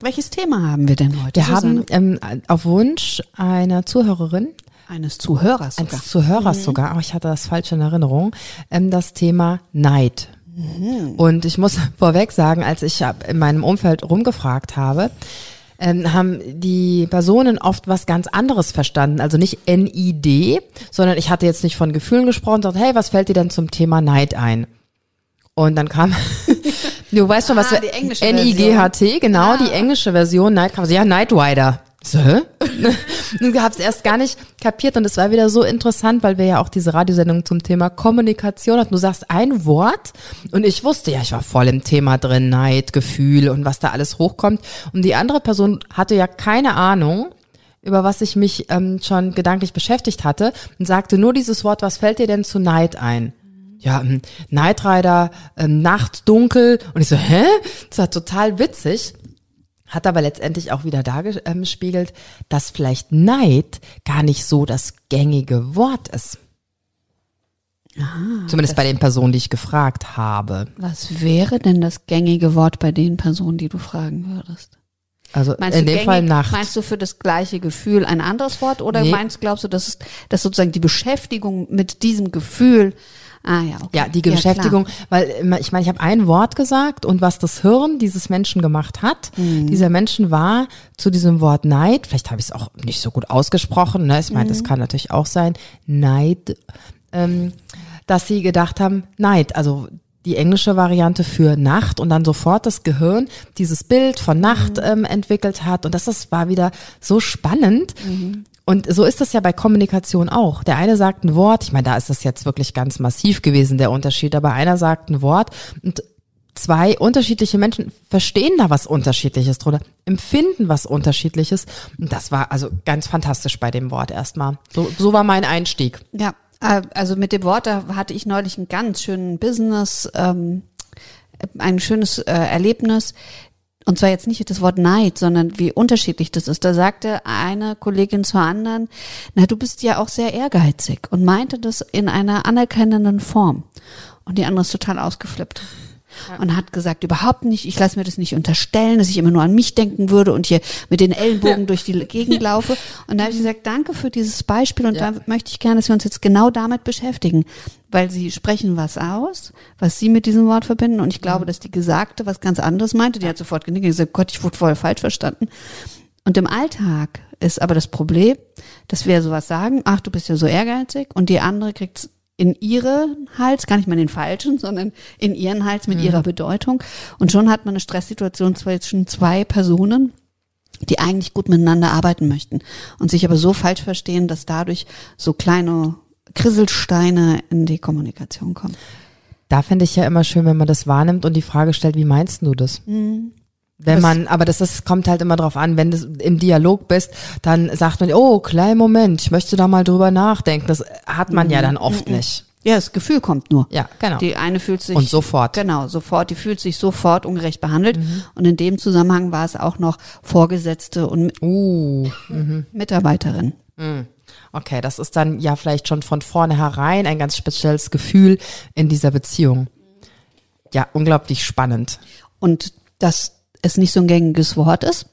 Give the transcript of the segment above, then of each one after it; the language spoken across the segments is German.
Welches Thema haben wir denn heute? Wir Susanne? haben ähm, auf Wunsch einer Zuhörerin, eines Zuhörers sogar. eines Zuhörers sogar, aber ich hatte das falsch in Erinnerung, ähm, das Thema Neid. Und ich muss vorweg sagen, als ich in meinem Umfeld rumgefragt habe, ähm, haben die Personen oft was ganz anderes verstanden. Also nicht NID, sondern ich hatte jetzt nicht von Gefühlen gesprochen, sondern hey, was fällt dir denn zum Thema Neid ein? Und dann kam, du weißt schon, was Ah, die englische N-I-G-H-T, genau, Ah. die englische Version, Night kam, so, ja, Night Rider. So, hä? Hab's erst gar nicht kapiert und es war wieder so interessant, weil wir ja auch diese Radiosendung zum Thema Kommunikation hatten. Du sagst ein Wort und ich wusste ja, ich war voll im Thema drin, Neid, Gefühl und was da alles hochkommt. Und die andere Person hatte ja keine Ahnung, über was ich mich ähm, schon gedanklich beschäftigt hatte und sagte nur dieses Wort, was fällt dir denn zu Neid ein? Ja, ähm, Night Rider, ähm, nachts dunkel und ich so, hä? Das war total witzig. Hat aber letztendlich auch wieder dargespiegelt, dass vielleicht Neid gar nicht so das gängige Wort ist. Zumindest bei den Personen, die ich gefragt habe. Was wäre denn das gängige Wort bei den Personen, die du fragen würdest? Also Meinst in du dem gängig, Fall Nacht. Meinst du für das gleiche Gefühl ein anderes Wort oder Nee. meinst, glaubst du, dass, dass sozusagen die Beschäftigung mit diesem Gefühl, ah ja, okay. Ja, die klar. Beschäftigung, weil immer- ich meine, ich habe ein Wort gesagt und was das Hirn dieses Menschen gemacht hat. Mhm. Dieser Menschen war zu diesem Wort Neid, vielleicht habe ich es auch nicht so gut ausgesprochen, ne? ich meine, Mhm. das kann natürlich auch sein, Neid, ähm, dass sie gedacht haben, Neid, also die englische Variante für Nacht und dann sofort das Gehirn dieses Bild von Nacht Mhm. ähm, entwickelt hat und das, das war wieder so spannend. Mhm. Und so ist das ja bei Kommunikation auch. Der eine sagt ein Wort, ich meine, da ist das jetzt wirklich ganz massiv gewesen, der Unterschied, aber einer sagt ein Wort und zwei unterschiedliche Menschen verstehen da was Unterschiedliches drunter, empfinden was Unterschiedliches. Und das war also ganz fantastisch bei dem Wort erstmal. So, so war mein Einstieg. Ja, äh, also mit dem Wort, da hatte ich neulich einen ganz schönen Business, ähm, ein schönes äh, Erlebnis. Und zwar jetzt nicht das Wort Neid, sondern wie unterschiedlich das ist. Da sagte eine Kollegin zur anderen, na, du bist ja auch sehr ehrgeizig und meinte das in einer anerkennenden Form. Und die andere ist total ausgeflippt. Und hat gesagt, überhaupt nicht, ich lasse mir das nicht unterstellen, dass ich immer nur an mich denken würde und hier mit den Ellenbogen durch die Gegend laufe. Und da habe ich gesagt, danke für dieses Beispiel und Ja. da möchte ich gerne, dass wir uns jetzt genau damit beschäftigen, weil sie sprechen was aus, was sie mit diesem Wort verbinden und ich glaube, dass die Gesagte was ganz anderes meinte. Die hat sofort genickt und gesagt, Gott, ich wurde voll falsch verstanden. Und im Alltag ist aber das Problem, dass wir sowas sagen, ach, du bist ja so ehrgeizig und die andere kriegt's in ihren Hals, gar nicht mal in den falschen, sondern in ihren Hals mit ihrer Bedeutung. Und schon hat man eine Stresssituation zwischen zwei Personen, die eigentlich gut miteinander arbeiten möchten und sich aber so falsch verstehen, dass dadurch so kleine Krisselsteine in die Kommunikation kommen. Da finde ich ja immer schön, wenn man das wahrnimmt und die Frage stellt, wie meinst du das? Wenn Das- man, aber das ist, kommt halt immer drauf an, wenn du im Dialog bist, dann sagt man, oh, kleinen Moment, ich möchte da mal drüber nachdenken. Das hat man ja dann oft nicht. Ja, das Gefühl kommt nur. Ja, genau. Die eine fühlt sich Und sofort. Genau, sofort. Die fühlt sich sofort ungerecht behandelt. Mhm. Und in dem Zusammenhang war es auch noch Vorgesetzte und Uh, Mitarbeiterin. okay, das ist dann ja vielleicht schon von vornherein ein ganz spezielles Gefühl in dieser Beziehung. Ja, unglaublich spannend. Und dass es nicht so ein gängiges Wort ist,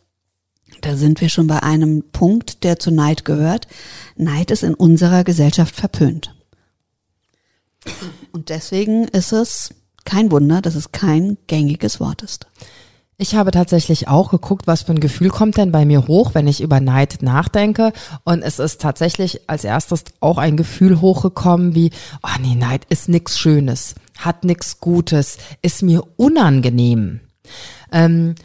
da sind wir schon bei einem Punkt, der zu Neid gehört. Neid ist in unserer Gesellschaft verpönt. Und deswegen ist es kein Wunder, dass es kein gängiges Wort ist. Ich habe tatsächlich auch geguckt, was für ein Gefühl kommt denn bei mir hoch, wenn ich über Neid nachdenke. Und es ist tatsächlich als erstes auch ein Gefühl hochgekommen wie, oh nee, Neid ist nix Schönes, hat nix Gutes, ist mir unangenehm. Ähm,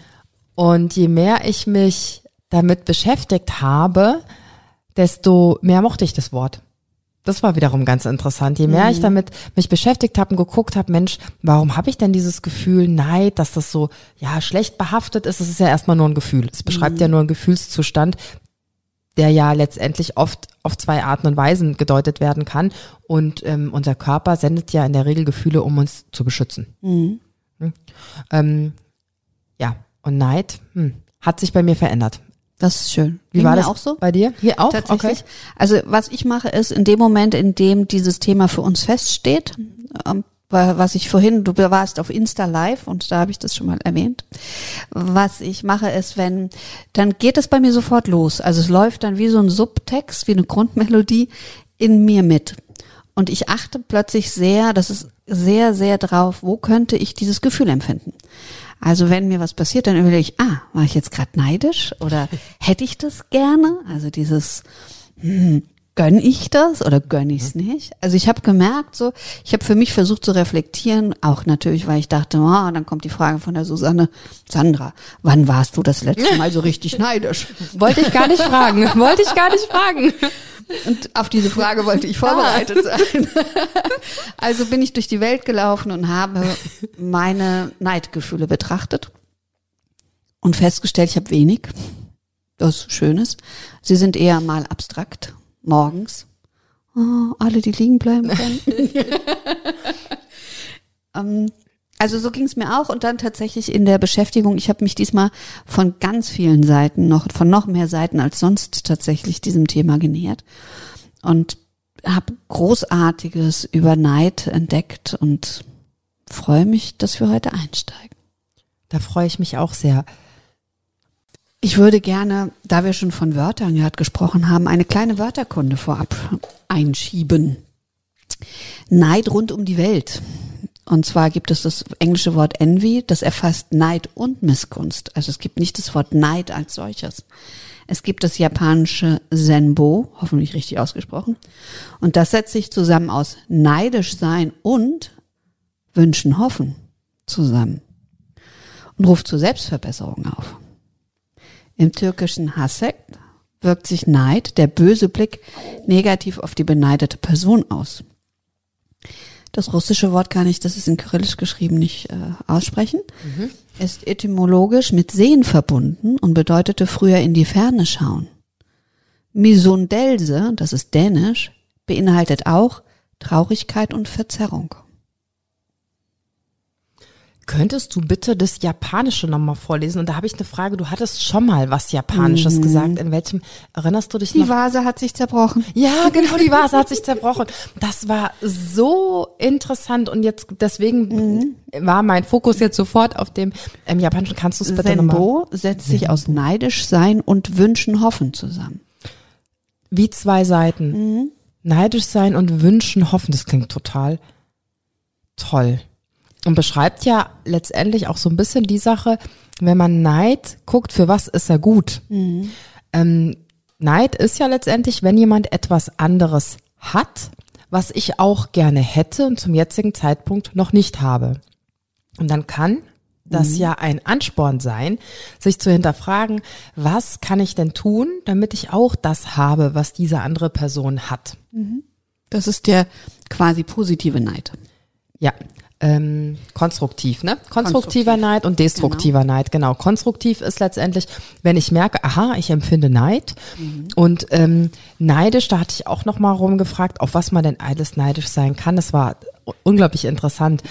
und je mehr ich mich damit beschäftigt habe, desto mehr mochte ich das Wort. Das war wiederum ganz interessant. Je mehr ich damit mich beschäftigt habe und geguckt habe, Mensch, warum habe ich denn dieses Gefühl Neid, dass das so ja schlecht behaftet ist? Es ist ja erstmal nur ein Gefühl. Es beschreibt ja nur einen Gefühlszustand. der ja letztendlich oft auf zwei Arten und Weisen gedeutet werden kann. Und ähm, unser Körper sendet ja in der Regel Gefühle, um uns zu beschützen. Mhm. Hm. Ähm, ja, und Neid hm, hat sich bei mir verändert. Das ist schön. Wie Ging war das auch so? bei dir? Hier auch? Tatsächlich. Also was ich mache, ist in dem Moment, in dem dieses Thema für uns feststeht, ähm, wa- was ich vorhin, du warst auf Insta Live und da habe ich das schon mal erwähnt. Was ich mache, ist, wenn, dann geht es bei mir sofort los. Also es läuft dann wie so ein Subtext, wie eine Grundmelodie in mir mit. Und ich achte plötzlich sehr, das ist sehr, sehr drauf, wo könnte ich dieses Gefühl empfinden. Also wenn mir was passiert, dann überlege ich, ah, war ich jetzt gerade neidisch oder hätte ich das gerne? Also dieses, hm, gönn ich das oder gönn ich es nicht? Also ich habe gemerkt, so, ich habe für mich versucht zu reflektieren, auch natürlich, weil ich dachte, oh, dann kommt die Frage von der Susanne, Sandra, wann warst du das letzte Mal so richtig neidisch? Wollte ich gar nicht fragen. Wollte ich gar nicht fragen. Und auf diese Frage wollte ich vorbereitet sein. Also bin ich durch die Welt gelaufen und habe meine Neidgefühle betrachtet und festgestellt, ich habe wenig. Das Schönes. Sie sind eher mal abstrakt, morgens. Oh, alle, die liegen bleiben können. ähm, also so ging es mir auch und dann tatsächlich in der Beschäftigung. Ich habe mich diesmal von ganz vielen Seiten, noch von noch mehr Seiten als sonst tatsächlich diesem Thema genähert und habe Großartiges über Neid entdeckt und freue mich, dass wir heute einsteigen. Da freue ich mich auch sehr. Ich würde gerne, da wir schon von Wörtern gerade gesprochen haben, eine kleine Wörterkunde vorab einschieben. Neid rund um die Welt. Und zwar gibt es das englische Wort Envy, das erfasst Neid und Missgunst. Also es gibt nicht das Wort Neid als solches. Es gibt das japanische Senbo, hoffentlich richtig ausgesprochen. Und das setzt sich zusammen aus neidisch sein und wünschen, hoffen zusammen. Und ruft zur Selbstverbesserung auf. Im türkischen Hasek wirkt sich Neid, der böse Blick, negativ auf die beneidete Person aus. Das russische Wort kann ich, das ist in Kyrillisch geschrieben, nicht äh, aussprechen. Ist etymologisch mit Sehen verbunden und bedeutete früher in die Ferne schauen. Misundelse, das ist dänisch, beinhaltet auch Traurigkeit und Verzerrung. Könntest du bitte das Japanische nochmal vorlesen? Und da habe ich eine Frage. Du hattest schon mal was Japanisches gesagt. In welchem erinnerst du dich Die noch? Vase hat sich zerbrochen. Ja, genau, die Vase hat sich zerbrochen. Das war so interessant und jetzt deswegen war mein Fokus jetzt sofort auf dem ähm, Japanischen. Kannst du es bitte nochmal? Senbo setzt sich aus neidisch sein und wünschen, hoffen zusammen. Wie zwei Seiten. Neidisch sein und wünschen, hoffen. Das klingt total toll. Und beschreibt ja letztendlich auch so ein bisschen die Sache, wenn man Neid guckt, für was ist er gut? Ähm, Neid ist ja letztendlich, wenn jemand etwas anderes hat, was ich auch gerne hätte und zum jetzigen Zeitpunkt noch nicht habe. Und dann kann das ja ein Ansporn sein, sich zu hinterfragen, was kann ich denn tun, damit ich auch das habe, was diese andere Person hat. Das ist der quasi positive Neid. Ja, ähm, konstruktiv, ne? Konstruktiver Konstruktiv. Genau. Neid und destruktiver Neid, genau. Konstruktiv ist letztendlich, wenn ich merke, aha, ich empfinde Neid Mhm. und ähm, neidisch, da hatte ich auch noch mal rumgefragt, auf was man denn alles neidisch sein kann. Das war unglaublich interessant.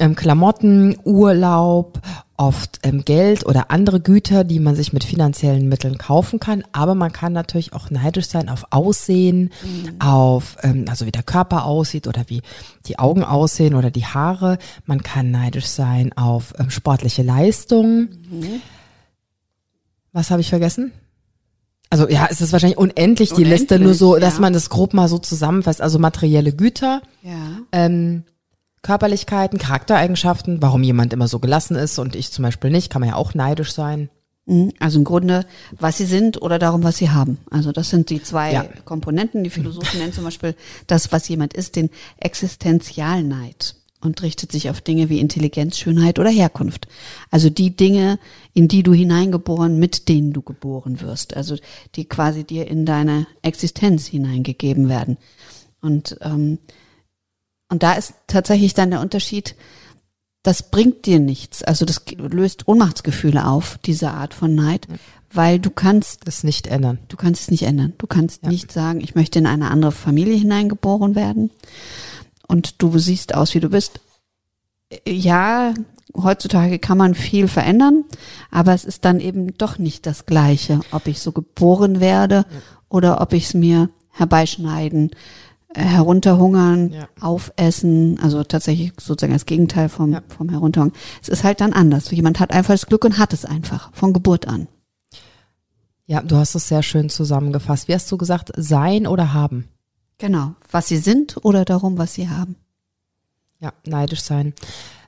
Ähm, Klamotten, Urlaub, oft ähm, Geld oder andere Güter, die man sich mit finanziellen Mitteln kaufen kann. Aber man kann natürlich auch neidisch sein auf Aussehen, auf ähm, also wie der Körper aussieht oder wie die Augen aussehen oder die Haare. Man kann neidisch sein auf ähm, sportliche Leistungen. Was habe ich vergessen? Also ja, es ist wahrscheinlich unendlich die Unendlich, Liste, nur so, dass ja. man das grob mal so zusammenfasst. Also materielle Güter, Ja. ähm, Körperlichkeiten, Charaktereigenschaften, warum jemand immer so gelassen ist und ich zum Beispiel nicht, kann man ja auch neidisch sein. Mhm. Also im Grunde, was sie sind oder darum, was sie haben. Also das sind die zwei Ja. Komponenten. Die Philosophen nennen zum Beispiel das, was jemand ist, den Existenzialneid und richtet sich auf Dinge wie Intelligenz, Schönheit oder Herkunft. Also die Dinge, in die du hineingeboren, mit denen du geboren wirst. Also die quasi dir in deine Existenz hineingegeben werden. Und ähm, und da ist tatsächlich dann der Unterschied, das bringt dir nichts. Also das löst Ohnmachtsgefühle auf, diese Art von Neid, weil du kannst Das nicht ändern. Du kannst es nicht ändern. Du kannst nicht sagen, ich möchte in eine andere Familie hineingeboren werden und du siehst aus, wie du bist. Ja, heutzutage kann man viel verändern, aber es ist dann eben doch nicht das Gleiche, ob ich so geboren werde oder ob ich es mir herbeischneiden, herunterhungern, Ja. aufessen, also tatsächlich sozusagen das Gegenteil vom, Ja. vom Herunterhungern. Es ist halt dann anders. Jemand hat einfach das Glück und hat es einfach von Geburt an. Ja, du hast es sehr schön zusammengefasst. Wie hast du gesagt, sein oder haben? Genau. Was sie sind oder darum, was sie haben. Ja, neidisch sein.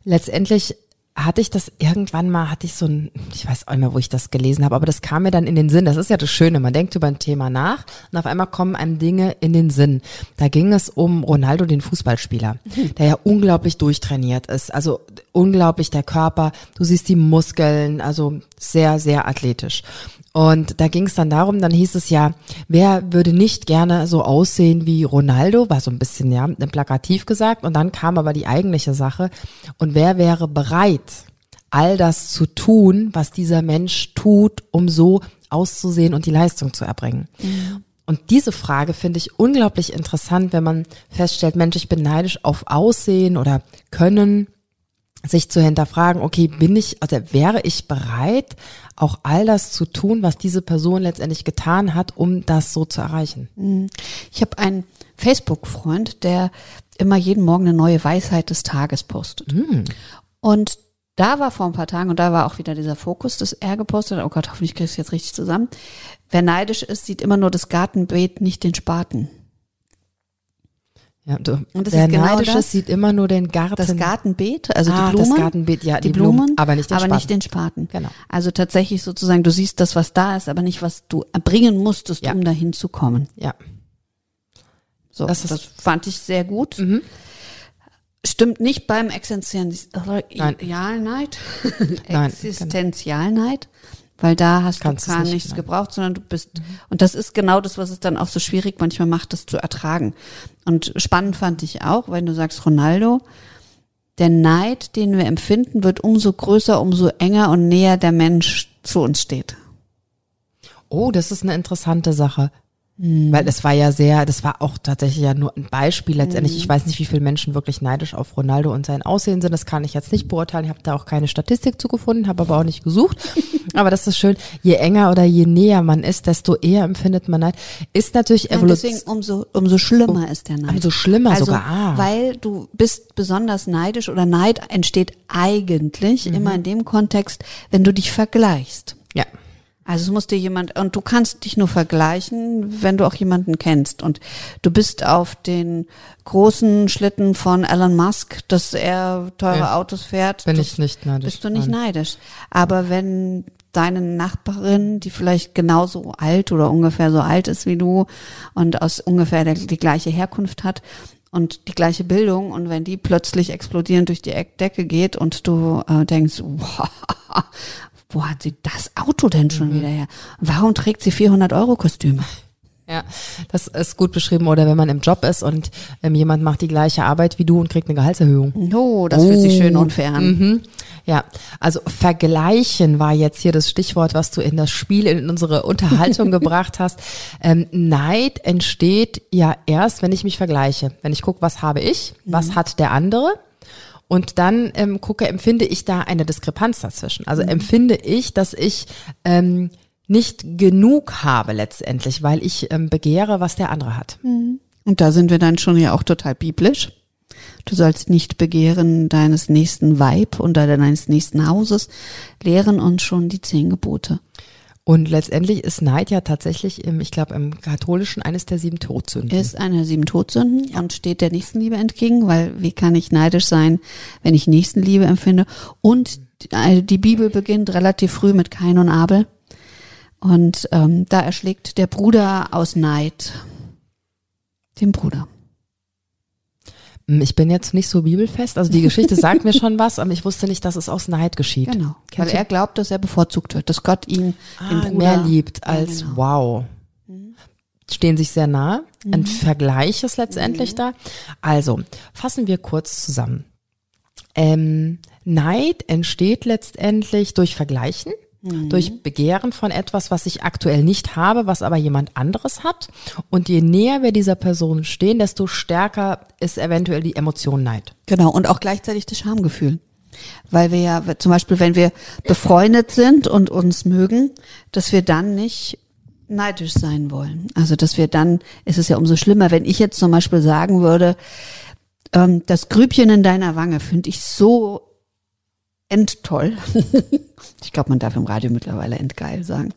Letztendlich hatte ich das irgendwann mal, hatte ich so ein, ich weiß auch nicht mehr, wo ich das gelesen habe, aber das kam mir dann in den Sinn. Das ist ja das Schöne, man denkt über ein Thema nach und auf einmal kommen einem Dinge in den Sinn. Da ging es um Ronaldo, den Fußballspieler, der ja unglaublich durchtrainiert ist. Also unglaublich der Körper, du siehst die Muskeln, also sehr, sehr athletisch. Und da ging es dann darum, dann hieß es ja, wer würde nicht gerne so aussehen wie Ronaldo, war so ein bisschen ja plakativ gesagt. Und dann kam aber die eigentliche Sache. Und wer wäre bereit, all das zu tun, was dieser Mensch tut, um so auszusehen und die Leistung zu erbringen? Und diese Frage finde ich unglaublich interessant, wenn man feststellt, Mensch, ich bin neidisch auf Aussehen oder Können, sich zu hinterfragen, okay, bin ich, also wäre ich bereit, auch all das zu tun, was diese Person letztendlich getan hat, um das so zu erreichen? Ich habe einen Facebook-Freund, der immer jeden Morgen eine neue Weisheit des Tages postet. Und da war vor ein paar Tagen, und da war auch wieder dieser Fokus, dass er gepostet hat, oh Gott, hoffentlich krieg ich es jetzt richtig zusammen. Wer neidisch ist, sieht immer nur das Gartenbeet, nicht den Spaten. Ja, du, Und das der ist genau Neidische das. sieht immer nur den Garten. Das Gartenbeet, also Ah, die das Blumen. Gartenbeet, ja, die, die Blumen, Blumen, aber nicht den aber Spaten. nicht den Spaten. Genau. Also tatsächlich sozusagen, du siehst das, was da ist, aber nicht, was du erbringen musstest, Ja. um dahin zu kommen. Ja, So, Das das, fand ich sehr gut. Mhm. Stimmt nicht beim Existenzialneid. Nein. Nein, Existenzialneid, weil da hast Kannst du gar nicht, nichts nein. gebraucht, sondern du bist, und das ist genau das, was es dann auch so schwierig manchmal macht, das zu ertragen. Und spannend fand ich auch, wenn du sagst Ronaldo, der Neid, den wir empfinden, wird umso größer, umso enger und näher der Mensch zu uns steht. Oh, das ist eine interessante Sache. Hm. Weil es war ja sehr, das war auch tatsächlich ja nur ein Beispiel letztendlich. Hm. Ich weiß nicht, wie viele Menschen wirklich neidisch auf Ronaldo und sein Aussehen sind. Das kann ich jetzt nicht beurteilen. Ich habe da auch keine Statistik zugefunden, habe aber auch nicht gesucht. aber das ist schön. Je enger oder je näher man ist, desto eher empfindet man Neid. Ist natürlich Nein, Evolution. deswegen umso, umso schlimmer ist der Neid. umso schlimmer also, sogar. Ah. Weil du bist besonders neidisch oder Neid entsteht eigentlich immer in dem Kontext, wenn du dich vergleichst. Ja. Also es muss dir jemand, und du kannst dich nur vergleichen, wenn du auch jemanden kennst. Und du bist auf den großen Schlitten von Elon Musk, dass er teure Ja. Autos fährt. Bin ich nicht neidisch. Bist du nicht Nein. neidisch. Aber wenn deine Nachbarin, die vielleicht genauso alt oder ungefähr so alt ist wie du und aus ungefähr der, die gleiche Herkunft hat und die gleiche Bildung und wenn die plötzlich explodierend durch die Eck- Decke geht und du äh, denkst, wow, wo hat sie das Auto denn schon wieder her? Warum trägt sie 400 Euro Kostüme? Ja, das ist gut beschrieben. Oder wenn man im Job ist und ähm, jemand macht die gleiche Arbeit wie du und kriegt eine Gehaltserhöhung. Oh, das fühlt sich schön unfair an. Mhm. Ja, also vergleichen war jetzt hier das Stichwort, was du in das Spiel, in unsere Unterhaltung gebracht hast. Ähm, Neid entsteht ja erst, wenn ich mich vergleiche. Wenn ich gucke, was habe ich, was hat der andere. Und dann ähm, gucke, empfinde ich da eine Diskrepanz dazwischen. Also empfinde ich, dass ich ähm, nicht genug habe letztendlich, weil ich ähm, begehre, was der andere hat. Und da sind wir dann schon ja auch total biblisch. Du sollst nicht begehren deines nächsten Weib oder deines nächsten Hauses, lehren uns schon die zehn Gebote. Und letztendlich ist Neid ja tatsächlich, im, ich glaube, im Katholischen eines der sieben Todsünden. Ist eine sieben Todsünden und steht der Nächstenliebe entgegen, weil wie kann ich neidisch sein, wenn ich Nächstenliebe empfinde? Und äh, die Bibel beginnt relativ früh mit Kain und Abel. Und ähm, da erschlägt der Bruder aus Neid den Bruder. Hm, Ich bin jetzt nicht so bibelfest, also die Geschichte sagt mir schon was, aber ich wusste nicht, dass es aus Neid geschieht. Genau. Weil du- er glaubt, dass er bevorzugt wird, dass Gott ihn, ah, mehr liebt Ja, als genau. wow. Stehen sich sehr nah. Ein Vergleich ist letztendlich da. Also, fassen wir kurz zusammen. Ähm, Neid entsteht letztendlich durch Vergleichen. Durch Begehren von etwas, was ich aktuell nicht habe, was aber jemand anderes hat. Und je näher wir dieser Person stehen, desto stärker ist eventuell die Emotion Neid. Genau, und auch gleichzeitig das Schamgefühl. Weil wir ja, zum Beispiel, wenn wir befreundet sind und uns mögen, dass wir dann nicht neidisch sein wollen. Also, dass wir dann, ist es ja umso schlimmer, wenn ich jetzt zum Beispiel sagen würde, ähm, das Grübchen in deiner Wange finde ich so endtoll. ich glaube, man darf im Radio mittlerweile endgeil sagen.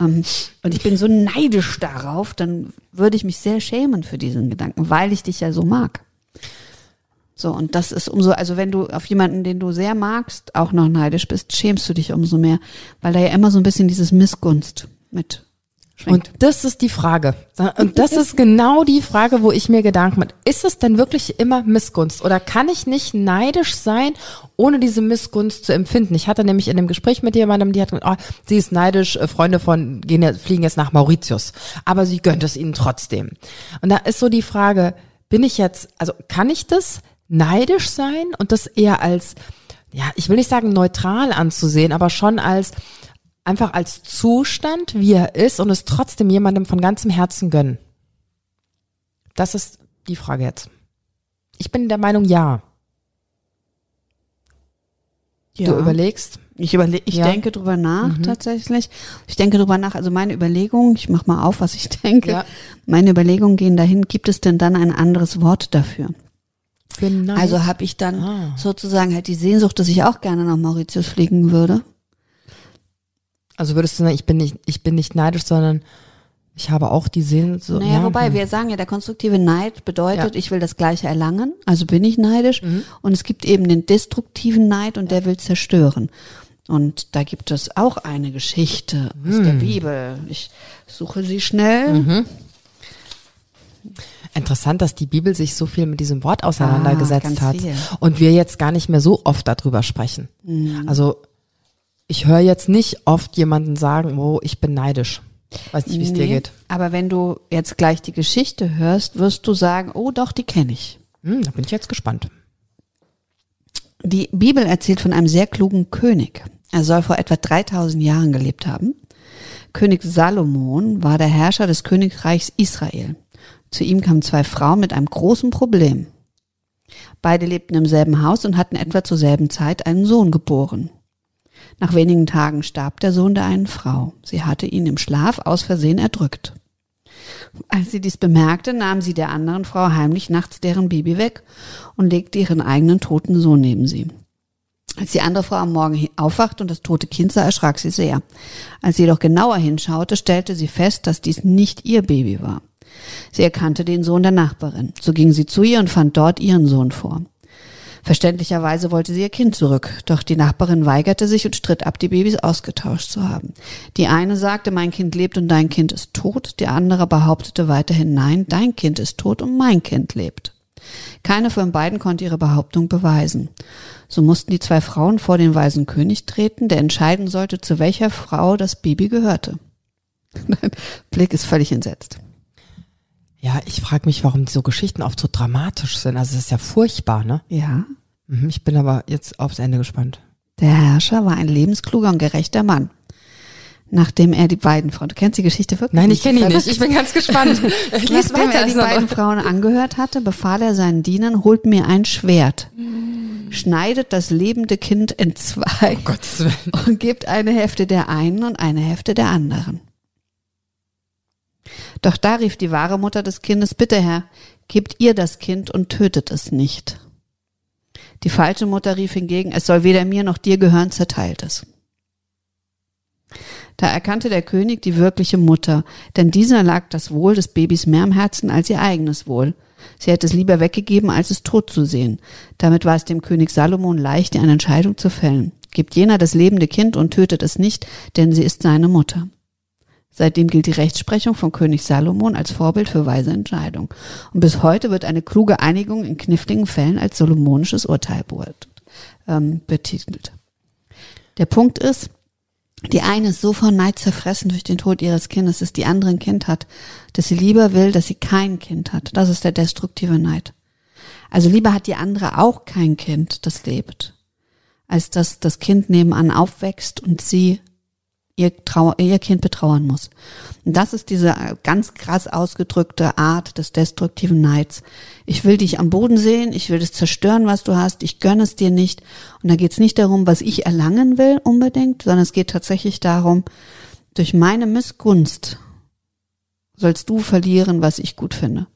Ähm, und ich bin so neidisch darauf, dann würde ich mich sehr schämen für diesen Gedanken, weil ich dich ja so mag. So, und das ist umso, also wenn du auf jemanden, den du sehr magst, auch noch neidisch bist, schämst du dich umso mehr, weil da ja immer so ein bisschen dieses Missgunst mit schwingt. Und das ist die Frage. Und das ist genau die Frage, wo ich mir Gedanken mache. Ist es denn wirklich immer Missgunst? Oder kann ich nicht neidisch sein, ohne diese Missgunst zu empfinden? Ich hatte nämlich in einem Gespräch mit jemandem, die hat gesagt, oh, sie ist neidisch, äh, Freunde von gehen, fliegen jetzt nach Mauritius. Aber sie gönnt es ihnen trotzdem. Und da ist so die Frage, bin ich jetzt, also kann ich das neidisch sein und das eher als, ja, ich will nicht sagen neutral anzusehen, aber schon als, einfach als Zustand, wie er ist und es trotzdem jemandem von ganzem Herzen gönnen? Das ist die Frage jetzt. Ich bin der Meinung, ja. Ja. Du überlegst. Ich überle ich Ja. denke drüber nach tatsächlich. Ich denke drüber nach, also meine Überlegungen, ich mach mal auf, was ich denke. Ja. Meine Überlegungen gehen dahin, gibt es denn dann ein anderes Wort dafür? Für Neid. Also habe ich dann Ah. sozusagen halt die Sehnsucht, dass ich auch gerne nach Mauritius fliegen würde. Also würdest du sagen, ich bin nicht, ich bin nicht neidisch, sondern ich habe auch die Sehnsucht. Naja, wobei wir sagen ja, der konstruktive Neid bedeutet, Ja. Mhm. ich will das Gleiche erlangen, also bin ich neidisch. Und es gibt eben den destruktiven Neid und der will zerstören. Und da gibt es auch eine Geschichte aus der Mhm. Bibel. Ich suche sie schnell. Interessant, dass die Bibel sich so viel mit diesem Wort auseinandergesetzt ganz hat viel. und wir jetzt gar nicht mehr so oft darüber sprechen. Also ich höre jetzt nicht oft jemanden sagen, oh, ich bin neidisch. Weiß nicht, wie es dir Nee, geht. Aber wenn du jetzt gleich die Geschichte hörst, wirst du sagen, oh doch, die kenne ich. Hm, da bin ich jetzt gespannt. Die Bibel erzählt von einem sehr klugen König. Er soll vor etwa 3000 Jahren gelebt haben. König Salomon war der Herrscher des Königreichs Israel. Zu ihm kamen zwei Frauen mit einem großen Problem. Beide lebten im selben Haus und hatten etwa zur selben Zeit einen Sohn geboren. Nach wenigen Tagen starb der Sohn der einen Frau. Sie hatte ihn im Schlaf aus Versehen erdrückt. Als sie dies bemerkte, nahm sie der anderen Frau heimlich nachts deren Baby weg und legte ihren eigenen toten Sohn neben sie. Als die andere Frau am Morgen aufwachte und das tote Kind sah, erschrak sie sehr. Als sie jedoch genauer hinschaute, stellte sie fest, dass dies nicht ihr Baby war. Sie erkannte den Sohn der Nachbarin. So ging sie zu ihr und fand dort ihren Sohn vor. Verständlicherweise wollte sie ihr Kind zurück, doch die Nachbarin weigerte sich und stritt ab, die Babys ausgetauscht zu haben. Die eine sagte, mein Kind lebt und dein Kind ist tot, die andere behauptete weiterhin, nein, dein Kind ist tot und mein Kind lebt. Keine von beiden konnte ihre Behauptung beweisen. So mussten die zwei Frauen vor den weisen König treten, der entscheiden sollte, zu welcher Frau das Baby gehörte. Blick ist völlig entsetzt. Ja, ich frage mich, warum so Geschichten oft so dramatisch sind. Also es ist ja furchtbar, ne? Ja, Mhm, Ich bin aber jetzt aufs Ende gespannt. Der Herrscher war ein lebenskluger und gerechter Mann. Nachdem er die beiden Frauen, du kennst die Geschichte wirklich? Nein, ich kenne ihn nicht. Ich bin ganz gespannt. Nachdem weiter. er die beiden Frauen angehört hatte, befahl er seinen Dienern, holt mir ein Schwert, schneidet das lebende Kind in zwei Willen. und gebt eine Hälfte der einen und eine Hälfte der anderen. Doch da rief die wahre Mutter des Kindes, bitte Herr, gebt ihr das Kind und tötet es nicht. Die falsche Mutter rief hingegen, es soll weder mir noch dir gehören, zerteilt es. Da erkannte der König die wirkliche Mutter, denn dieser lag das Wohl des Babys mehr am Herzen als ihr eigenes Wohl. Sie hätte es lieber weggegeben, als es tot zu sehen. Damit war es dem König Salomon leicht, eine Entscheidung zu fällen. Gibt jener das lebende Kind und tötet es nicht, denn sie ist seine Mutter. Seitdem gilt die Rechtsprechung von König Salomon als Vorbild für weise Entscheidung. Und bis heute wird eine kluge Einigung in kniffligen Fällen als solomonisches Urteil ähm, betitelt. Der Punkt ist, die eine ist so von Neid zerfressen durch den Tod ihres Kindes, dass die andere ein Kind hat, dass sie lieber will, dass sie kein Kind hat. Das ist der destruktive Neid. Also lieber hat die andere auch kein Kind, das lebt, als dass das Kind nebenan aufwächst und sie ihr, Trauer, ihr Kind betrauern muss. Und das ist diese ganz krass ausgedrückte Art des destruktiven Neids. Ich will dich am Boden sehen, ich will das zerstören, was du hast, ich gönne es dir nicht. Und da geht es nicht darum, was ich erlangen will unbedingt, sondern es geht tatsächlich darum, durch meine Missgunst sollst du verlieren, was ich gut finde.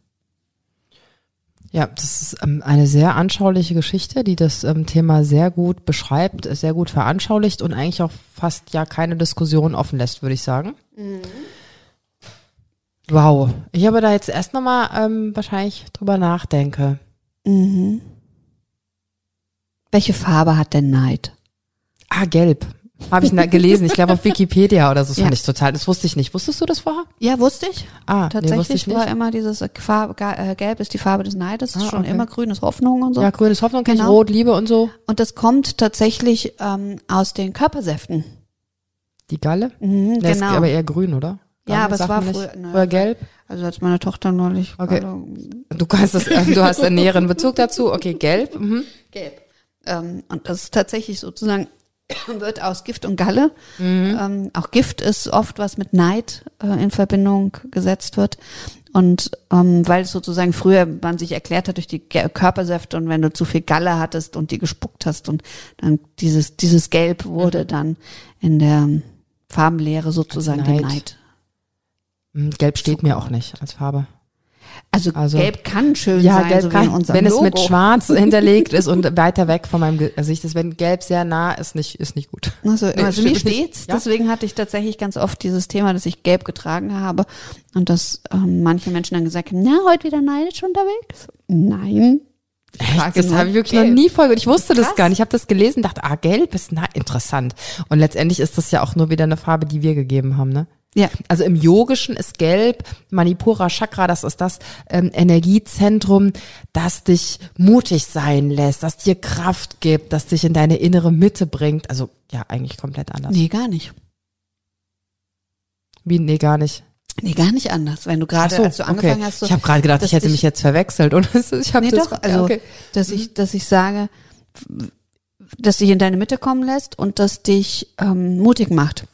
Ja, das ist ähm, eine sehr anschauliche Geschichte, die das ähm, Thema sehr gut beschreibt, sehr gut veranschaulicht und eigentlich auch fast ja keine Diskussion offen lässt, würde ich sagen. Mhm. Wow. Ich habe da jetzt erst nochmal ähm, wahrscheinlich drüber nachdenke. Mhm. Welche Farbe hat denn Neid? Ah, gelb. Habe ich gelesen, ich glaube auf Wikipedia oder so. Das ja. fand ich total, das wusste ich nicht. Wusstest du das vorher? Ja, wusste ich. Ah, tatsächlich nee, ich war immer dieses Farbe, äh, Gelb ist die Farbe des Neides, ah, schon okay. immer grün ist Hoffnung und so. Ja, grün ist Hoffnung, genau. Rot, Liebe und so. Und das kommt tatsächlich ähm, aus den Körpersäften. Die Galle? Mhm, nee, genau. Ist aber eher grün, oder? Galle ja, aber es war früher, ne, früher gelb. Also als meine Tochter neulich. Okay. Du kannst das, äh, du hast einen näheren Bezug dazu. Okay, gelb. Mhm. Gelb. Ähm, und das ist tatsächlich sozusagen wird aus Gift und Galle. Mhm. Ähm, auch Gift ist oft was mit Neid äh, in Verbindung gesetzt wird. Und ähm, weil es sozusagen früher man sich erklärt hat durch die Körpersäfte und wenn du zu viel Galle hattest und die gespuckt hast und dann dieses, dieses Gelb wurde mhm. dann in der Farbenlehre sozusagen Neid. Neid. Mhm, Gelb steht so. mir auch nicht als Farbe. Also, also, gelb kann schön ja, sein, gelb so kann, wenn Logo. es mit schwarz hinterlegt ist und weiter weg von meinem Gesicht ist. Wenn gelb sehr nah ist, nicht, ist nicht gut. Also, nee, also mir steht's. Ja? Deswegen hatte ich tatsächlich ganz oft dieses Thema, dass ich gelb getragen habe und dass ähm, manche Menschen dann gesagt haben, na, heute wieder neidisch unterwegs? Nein. Echt? Das habe ich wirklich gelb. noch nie voll. Ich wusste Krass. das gar nicht. Ich habe das gelesen, dachte, ah, gelb ist na, interessant. Und letztendlich ist das ja auch nur wieder eine Farbe, die wir gegeben haben, ne? Ja. Also im Yogischen ist Gelb, Manipura Chakra, das ist das ähm, Energiezentrum, das dich mutig sein lässt, das dir Kraft gibt, das dich in deine innere Mitte bringt. Also ja, eigentlich komplett anders. Nee, gar nicht. Wie, nee, gar nicht. Nee, gar nicht anders. Wenn du gerade, so, als du angefangen okay. hast, so, ich habe gerade gedacht, ich hätte ich, mich jetzt verwechselt und ich habe nee, das, doch, also, okay. dass ich, dass ich sage, dass dich in deine Mitte kommen lässt und das dich ähm, mutig macht.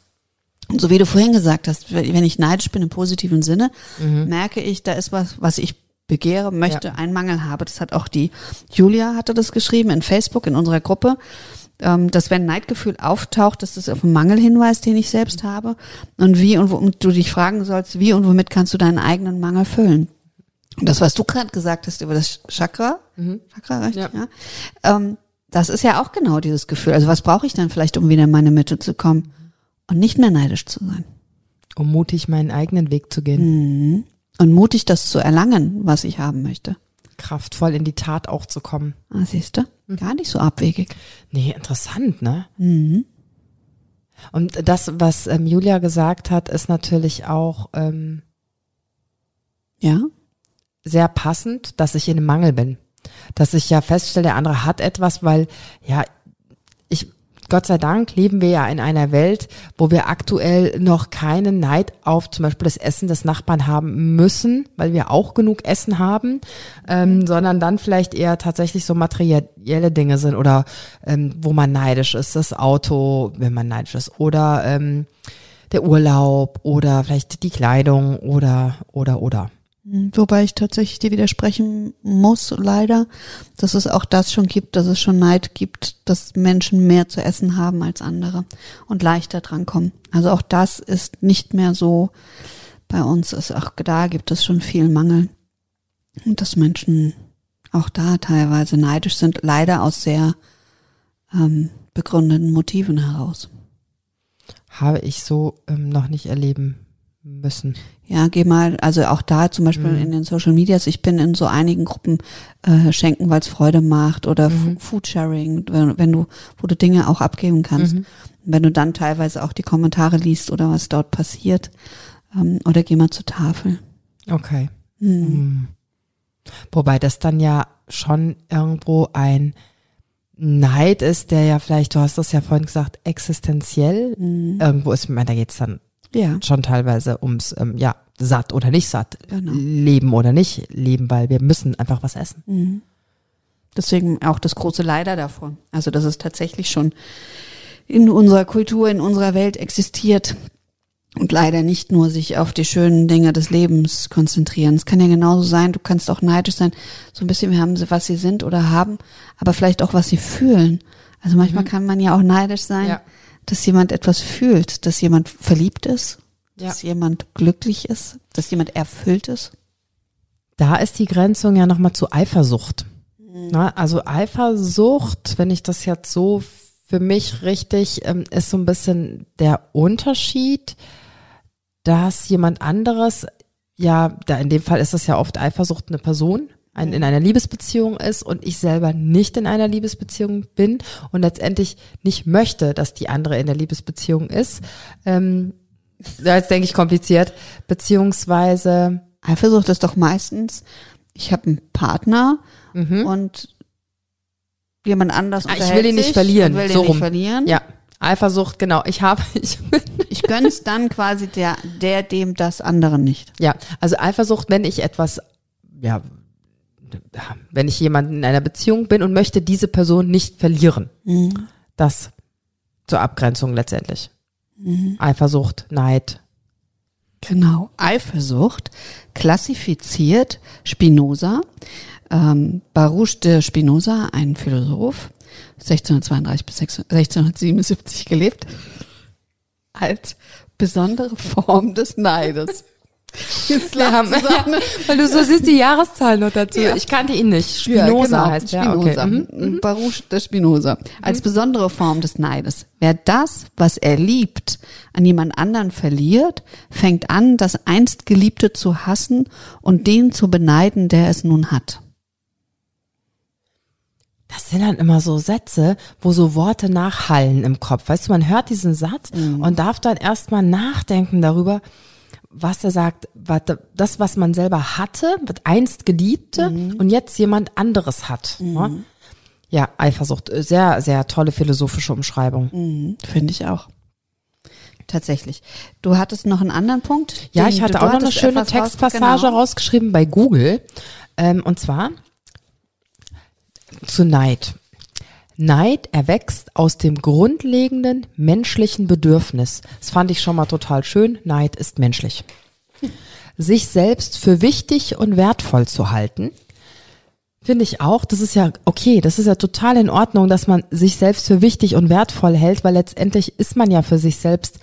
Und so wie du vorhin gesagt hast, wenn ich neidisch bin im positiven Sinne, mhm. merke ich, da ist was, was ich begehre, möchte, ja. einen Mangel habe. Das hat auch die Julia hatte das geschrieben in Facebook in unserer Gruppe, ähm, dass wenn Neidgefühl auftaucht, dass das auf einen Mangel hinweist, den ich selbst habe und wie und, wo, und du dich fragen sollst, wie und womit kannst du deinen eigenen Mangel füllen. Und das, was du gerade gesagt hast über das Chakra, mhm. Chakra, recht, ja. ja ähm, das ist ja auch genau dieses Gefühl. Also was brauche ich dann vielleicht, um wieder in meine Mitte zu kommen? Und nicht mehr neidisch zu sein. Um mutig meinen eigenen Weg zu gehen. Mhm. Und mutig das zu erlangen, was ich haben möchte. Kraftvoll in die Tat auch zu kommen. Ah, siehst du? Mhm. Gar nicht so abwegig. Nee, interessant, ne? Mhm. Und das, was ähm, Julia gesagt hat, ist natürlich auch ähm, ja sehr passend, dass ich in einem Mangel bin. Dass ich ja feststelle, der andere hat etwas, weil ja Gott sei Dank leben wir ja in einer Welt, wo wir aktuell noch keinen Neid auf zum Beispiel das Essen des Nachbarn haben müssen, weil wir auch genug Essen haben, ähm, sondern dann vielleicht eher tatsächlich so materielle Dinge sind oder ähm, wo man neidisch ist, das Auto, wenn man neidisch ist, oder ähm, der Urlaub oder vielleicht die Kleidung oder oder oder. Hm, wobei ich tatsächlich dir widersprechen muss, leider, dass es auch das schon gibt, dass es schon Neid gibt, dass Menschen mehr zu essen haben als andere und leichter drankommen. Also auch das ist nicht mehr so bei uns. Ist auch da gibt es schon viel Mangel. Und dass Menschen auch da teilweise neidisch sind, leider aus sehr ähm, begründeten Motiven heraus. Habe ich so ähm, noch nicht erleben müssen. Ja, geh mal, also auch da zum Beispiel mhm. in den Social Medias, ich bin in so einigen Gruppen äh, schenken, weil es Freude macht oder mhm. Foodsharing, wenn, wenn, du, wo du Dinge auch abgeben kannst. Mhm. Wenn du dann teilweise auch die Kommentare liest oder was dort passiert. Ähm, oder geh mal zur Tafel. Okay. Mhm. mhm. Wobei das dann ja schon irgendwo ein Neid ist, der ja vielleicht, du hast das ja vorhin gesagt, existenziell mhm. irgendwo ist, ich meine, da geht's dann ja. schon teilweise ums, ähm, ja, satt oder nicht satt, genau. leben oder nicht leben, weil wir müssen einfach was essen. Mhm. Deswegen auch das große Leider davor. Also das ist tatsächlich schon in unserer Kultur, in unserer Welt existiert und leider nicht nur sich auf die schönen Dinge des Lebens konzentrieren. Es kann ja genauso sein, du kannst auch neidisch sein, so ein bisschen, wir haben sie, was sie sind oder haben, aber vielleicht auch, was sie fühlen. Also manchmal kann man ja auch neidisch sein, Ja. Dass jemand etwas fühlt, dass jemand verliebt ist, Ja. dass jemand glücklich ist, dass jemand erfüllt ist. Da ist die Grenzung ja nochmal zu Eifersucht. Mhm. Na, also Eifersucht, wenn ich das jetzt so für mich richtig, ähm, ist so ein bisschen der Unterschied, dass jemand anderes, ja, da in dem Fall ist das ja oft Eifersucht eine Person, ein, in einer Liebesbeziehung ist und ich selber nicht in einer Liebesbeziehung bin und letztendlich nicht möchte, dass die andere in der Liebesbeziehung ist. Ähm, jetzt denke ich kompliziert, beziehungsweise Eifersucht ist doch meistens, ich habe einen Partner und jemand anders Mhm. Ah, ich will ihn nicht verlieren, und will so ihn nicht rum. verlieren. Ja, Eifersucht, genau. Ich habe, ich, Ich gönn's dann quasi der, der dem das andere nicht. ja, also Eifersucht, wenn ich etwas, ja, wenn ich jemanden in einer Beziehung bin und möchte diese Person nicht verlieren. Das zur Abgrenzung letztendlich. Eifersucht, Neid. Genau. Eifersucht klassifiziert Spinoza, ähm, Baruch de Spinoza, ein Philosoph, 1632 bis 1677 gelebt, als besondere Form des Neides. Jetzt Wir haben, Susanne. weil du so siehst die Jahreszahl noch dazu. Ja. Ich kannte ihn nicht. Ja, Spinoza genau, heißt er. Spinoza. Okay. Mhm. Baruch de Spinoza. Als besondere Form des Neides. Wer das, was er liebt, an jemand anderen verliert, fängt an, das einst Geliebte zu hassen und den zu beneiden, der es nun hat. Das sind dann immer so Sätze, wo so Worte nachhallen im Kopf. Weißt du, man hört diesen Satz und darf dann erstmal nachdenken darüber, was er sagt, was- das, was man selber hatte, was einst Geliebte und jetzt jemand anderes hat. ne? Ja, Eifersucht, sehr, sehr tolle philosophische Umschreibung. Finde ich auch. Tatsächlich. Du hattest noch einen anderen Punkt? Ja, ich hatte du auch noch eine schöne Textpassage genau. rausgeschrieben bei Google. Ähm, und zwar zu Neid. Neid erwächst aus dem grundlegenden menschlichen Bedürfnis. Das fand ich schon mal total schön. Neid ist menschlich. Sich selbst für wichtig und wertvoll zu halten, finde ich auch. Das ist ja okay. Das ist ja total in Ordnung, dass man sich selbst für wichtig und wertvoll hält, weil letztendlich ist man ja für sich selbst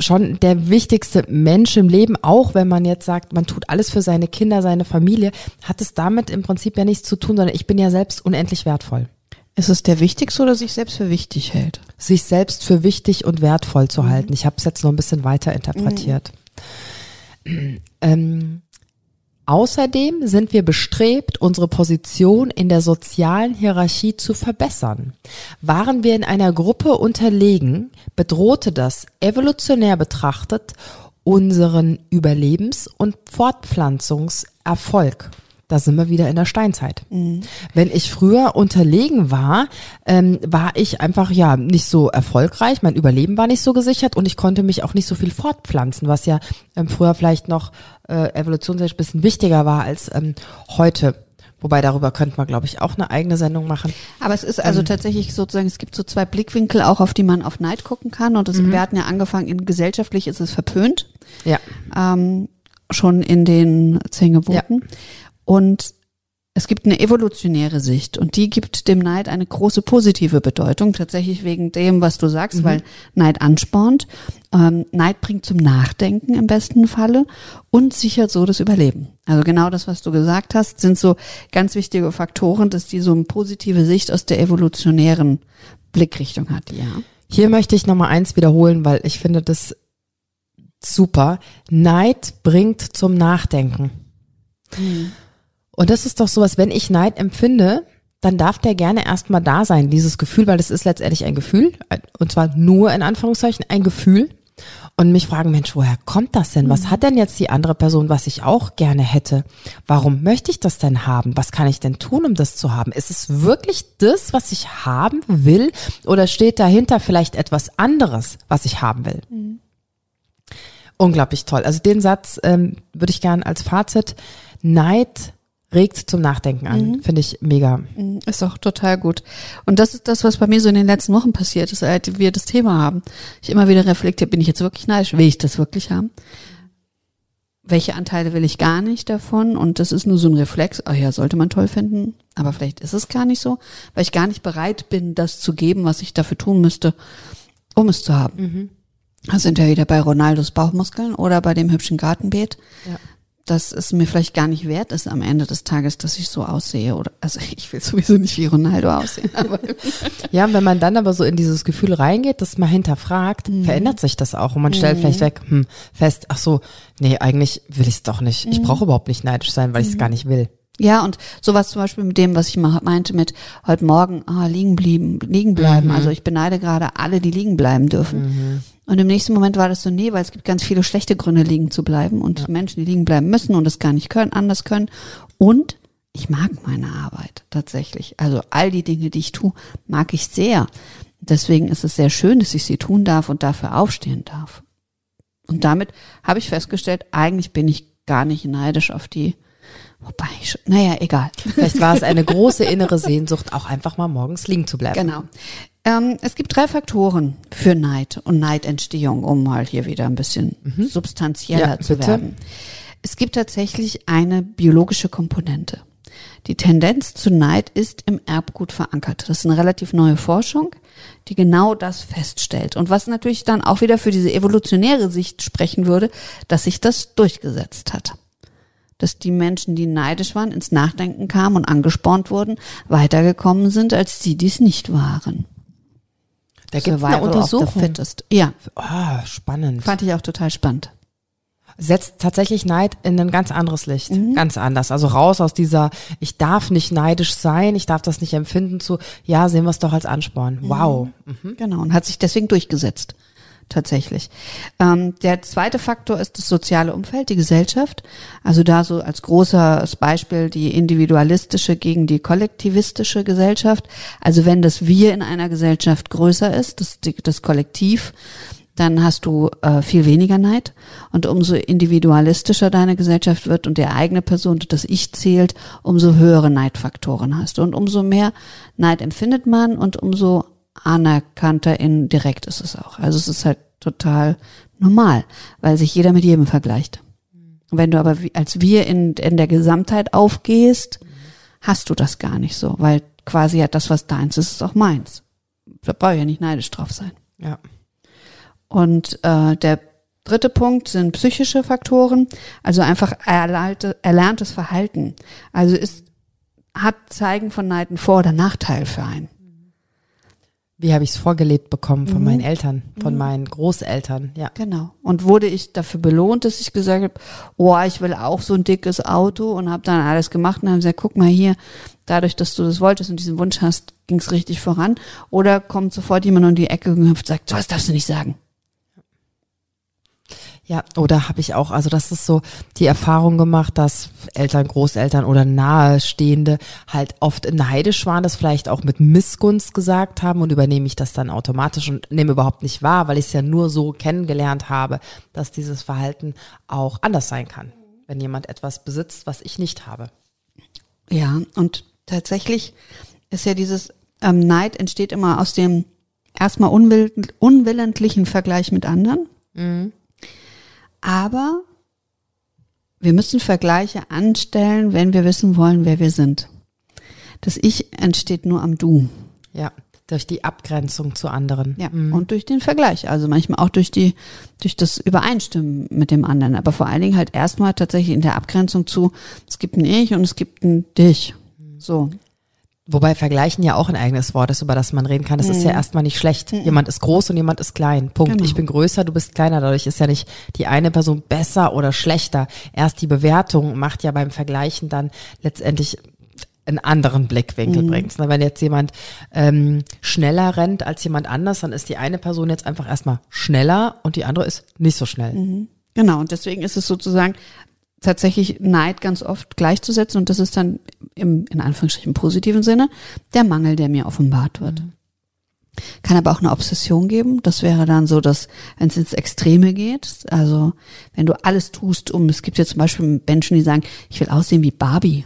schon der wichtigste Mensch im Leben, auch wenn man jetzt sagt, man tut alles für seine Kinder, seine Familie, hat es damit im Prinzip ja nichts zu tun, sondern ich bin ja selbst unendlich wertvoll. Ist es der Wichtigste oder sich selbst für wichtig hält? Sich selbst für wichtig und wertvoll zu halten. Ich habe es jetzt noch ein bisschen weiter interpretiert. Ähm, Außerdem sind wir bestrebt, unsere Position in der sozialen Hierarchie zu verbessern. Waren wir in einer Gruppe unterlegen, bedrohte das evolutionär betrachtet unseren Überlebens- und Fortpflanzungserfolg. Da sind wir wieder in der Steinzeit. Wenn ich früher unterlegen war, ähm, war ich einfach ja nicht so erfolgreich. Mein Überleben war nicht so gesichert und ich konnte mich auch nicht so viel fortpflanzen, was ja ähm, früher vielleicht noch äh, evolutionstechnisch ein bisschen wichtiger war als ähm, heute. Wobei darüber könnte man, glaube ich, auch eine eigene Sendung machen. Aber es ist also tatsächlich sozusagen, es gibt so zwei Blickwinkel auch, auf die man auf Neid gucken kann. Und das, wir hatten ja angefangen, in gesellschaftlich ist es verpönt. Ja. ähm, schon in den zehn Geboten. Und es gibt eine evolutionäre Sicht und die gibt dem Neid eine große positive Bedeutung, tatsächlich wegen dem, was du sagst, weil Neid anspornt. Ähm, Neid bringt zum Nachdenken im besten Falle und sichert so das Überleben. Also genau das, was du gesagt hast, sind so ganz wichtige Faktoren, dass die so eine positive Sicht aus der evolutionären Blickrichtung hat, ja. Hier möchte ich nochmal eins wiederholen, weil ich finde das super. Neid bringt zum Nachdenken. Und das ist doch sowas, wenn ich Neid empfinde, dann darf der gerne erstmal da sein, dieses Gefühl, weil das ist letztendlich ein Gefühl, und zwar nur in Anführungszeichen ein Gefühl. Und mich fragen, Mensch, woher kommt das denn? Was hat denn jetzt die andere Person, was ich auch gerne hätte? Warum möchte ich das denn haben? Was kann ich denn tun, um das zu haben? Ist es wirklich das, was ich haben will? Oder steht dahinter vielleicht etwas anderes, was ich haben will? Unglaublich toll. Also den Satz ähm, würde ich gern als Fazit. Neid regt zum Nachdenken an. Finde ich mega. Mhm, Ist doch total gut. Und das ist das, was bei mir so in den letzten Wochen passiert ist, seit wir das Thema haben. Ich immer wieder reflektiere, bin ich jetzt wirklich neidisch? Will ich das wirklich haben? Welche Anteile will ich gar nicht davon? Und das ist nur so ein Reflex. Oh ja, sollte man toll finden. Aber vielleicht ist es gar nicht so, weil ich gar nicht bereit bin, das zu geben, was ich dafür tun müsste, um es zu haben. Da sind wir wieder bei Ronaldos Bauchmuskeln oder bei dem hübschen Gartenbeet. Ja. Dass es mir vielleicht gar nicht wert ist am Ende des Tages, dass ich so aussehe. Oder also ich will sowieso nicht wie Ronaldo aussehen, aber Ja, und wenn man dann aber so in dieses Gefühl reingeht, das mal hinterfragt, verändert sich das auch und man stellt vielleicht weg, hm, fest, ach so, nee, eigentlich will ich es doch nicht. Ich brauche überhaupt nicht neidisch sein, weil ich es gar nicht will. Ja, und sowas zum Beispiel mit dem, was ich mal meinte mit heute Morgen ah, liegen blieben, liegen bleiben. Also ich beneide gerade alle, die liegen bleiben dürfen. Und im nächsten Moment war das so, nee, weil es gibt ganz viele schlechte Gründe, liegen zu bleiben und Menschen, die liegen bleiben müssen und es gar nicht können, anders können. Und ich mag meine Arbeit tatsächlich. Also all die Dinge, die ich tue, mag ich sehr. Deswegen ist es sehr schön, dass ich sie tun darf und dafür aufstehen darf. Und damit habe ich festgestellt, eigentlich bin ich gar nicht neidisch auf die, wobei ich, naja, egal. Vielleicht war es eine große innere Sehnsucht, auch einfach mal morgens liegen zu bleiben. Genau. Ähm, es gibt drei Faktoren für Neid und Neidentstehung, um mal hier wieder ein bisschen substanzieller Ja, zu bitte. werden. Es gibt tatsächlich eine biologische Komponente. Die Tendenz zu Neid ist im Erbgut verankert. Das ist eine relativ neue Forschung, die genau das feststellt. Und was natürlich dann auch wieder für diese evolutionäre Sicht sprechen würde, dass sich das durchgesetzt hat dass die Menschen, die neidisch waren, ins Nachdenken kamen und angespornt wurden, weitergekommen sind als die, die es nicht waren. Da gibt es eine Untersuchung. Ja, Ah, spannend. fand ich auch total spannend. setzt tatsächlich Neid in ein ganz anderes Licht. Mhm. Ganz anders. Also raus aus dieser, ich darf nicht neidisch sein, ich darf das nicht empfinden, zu, ja, sehen wir es doch als Ansporn. Mhm. Wow. Genau, und hat sich deswegen durchgesetzt. Tatsächlich. Ähm, der zweite Faktor ist das soziale Umfeld, die Gesellschaft. Also da so als großes Beispiel die individualistische gegen die kollektivistische Gesellschaft. Also wenn das Wir in einer Gesellschaft größer ist, das, das Kollektiv, dann hast du äh, viel weniger Neid. Und umso individualistischer deine Gesellschaft wird und der eigene Person, das Ich zählt, umso höhere Neidfaktoren hast du. Und umso mehr Neid empfindet man und umso anerkannter indirekt ist es auch. Also es ist halt total normal, weil sich jeder mit jedem vergleicht. Und wenn du aber wie, als wir in, in der Gesamtheit aufgehst, hast du das gar nicht so, weil quasi ja das, was deins ist, ist auch meins. Da brauche ich ja nicht neidisch drauf sein. Ja. Und äh, der dritte Punkt sind psychische Faktoren, also einfach erlernte, erlerntes Verhalten. Also ist, hat Zeigen von Neid einen Vor- oder Nachteil für einen. Wie habe ich es vorgelebt bekommen von Mhm. meinen Eltern, von meinen Großeltern, ja. Genau. Und wurde ich dafür belohnt, dass ich gesagt habe, oh, ich will auch so ein dickes Auto und habe dann alles gemacht und haben gesagt, guck mal hier, dadurch, dass du das wolltest und diesen Wunsch hast, ging es richtig voran. Oder kommt sofort jemand um die Ecke und sagt, so was darfst du nicht sagen. Ja, oder habe ich auch, also das ist so die Erfahrung gemacht, dass Eltern, Großeltern oder Nahestehende halt oft neidisch waren, das vielleicht auch mit Missgunst gesagt haben und übernehme ich das dann automatisch und nehme überhaupt nicht wahr, weil ich es ja nur so kennengelernt habe, dass dieses Verhalten auch anders sein kann, wenn jemand etwas besitzt, was ich nicht habe. Ja, und tatsächlich ist ja dieses ähm, Neid entsteht immer aus dem erstmal unwill unwillentlichen Vergleich mit anderen. Aber wir müssen Vergleiche anstellen, wenn wir wissen wollen, wer wir sind. Das Ich entsteht nur am Du. Ja, durch die Abgrenzung zu anderen. Ja. Und durch den Vergleich. Also manchmal auch durch die, durch das Übereinstimmen mit dem anderen. Aber vor allen Dingen halt erstmal tatsächlich in der Abgrenzung zu, es gibt ein Ich und es gibt ein Dich. So. Wobei vergleichen ja auch ein eigenes Wort ist, über das man reden kann. Das ist ja erstmal nicht schlecht. Jemand ist groß und jemand ist klein. Punkt. Genau. Ich bin größer, du bist kleiner. Dadurch ist ja nicht die eine Person besser oder schlechter. Erst die Bewertung macht ja beim Vergleichen dann letztendlich einen anderen Blickwinkel bringt. Na, Wenn jetzt jemand ähm, schneller rennt als jemand anders, dann ist die eine Person jetzt einfach erstmal schneller und die andere ist nicht so schnell. Genau, und deswegen ist es sozusagen tatsächlich Neid ganz oft gleichzusetzen und das ist dann im, in Anführungsstrichen positiven Sinne, der Mangel, der mir offenbart wird. Kann aber auch eine Obsession geben. Das wäre dann so, dass, wenn es ins Extreme geht, also wenn du alles tust, um, es gibt ja zum Beispiel Menschen, die sagen, ich will aussehen wie Barbie.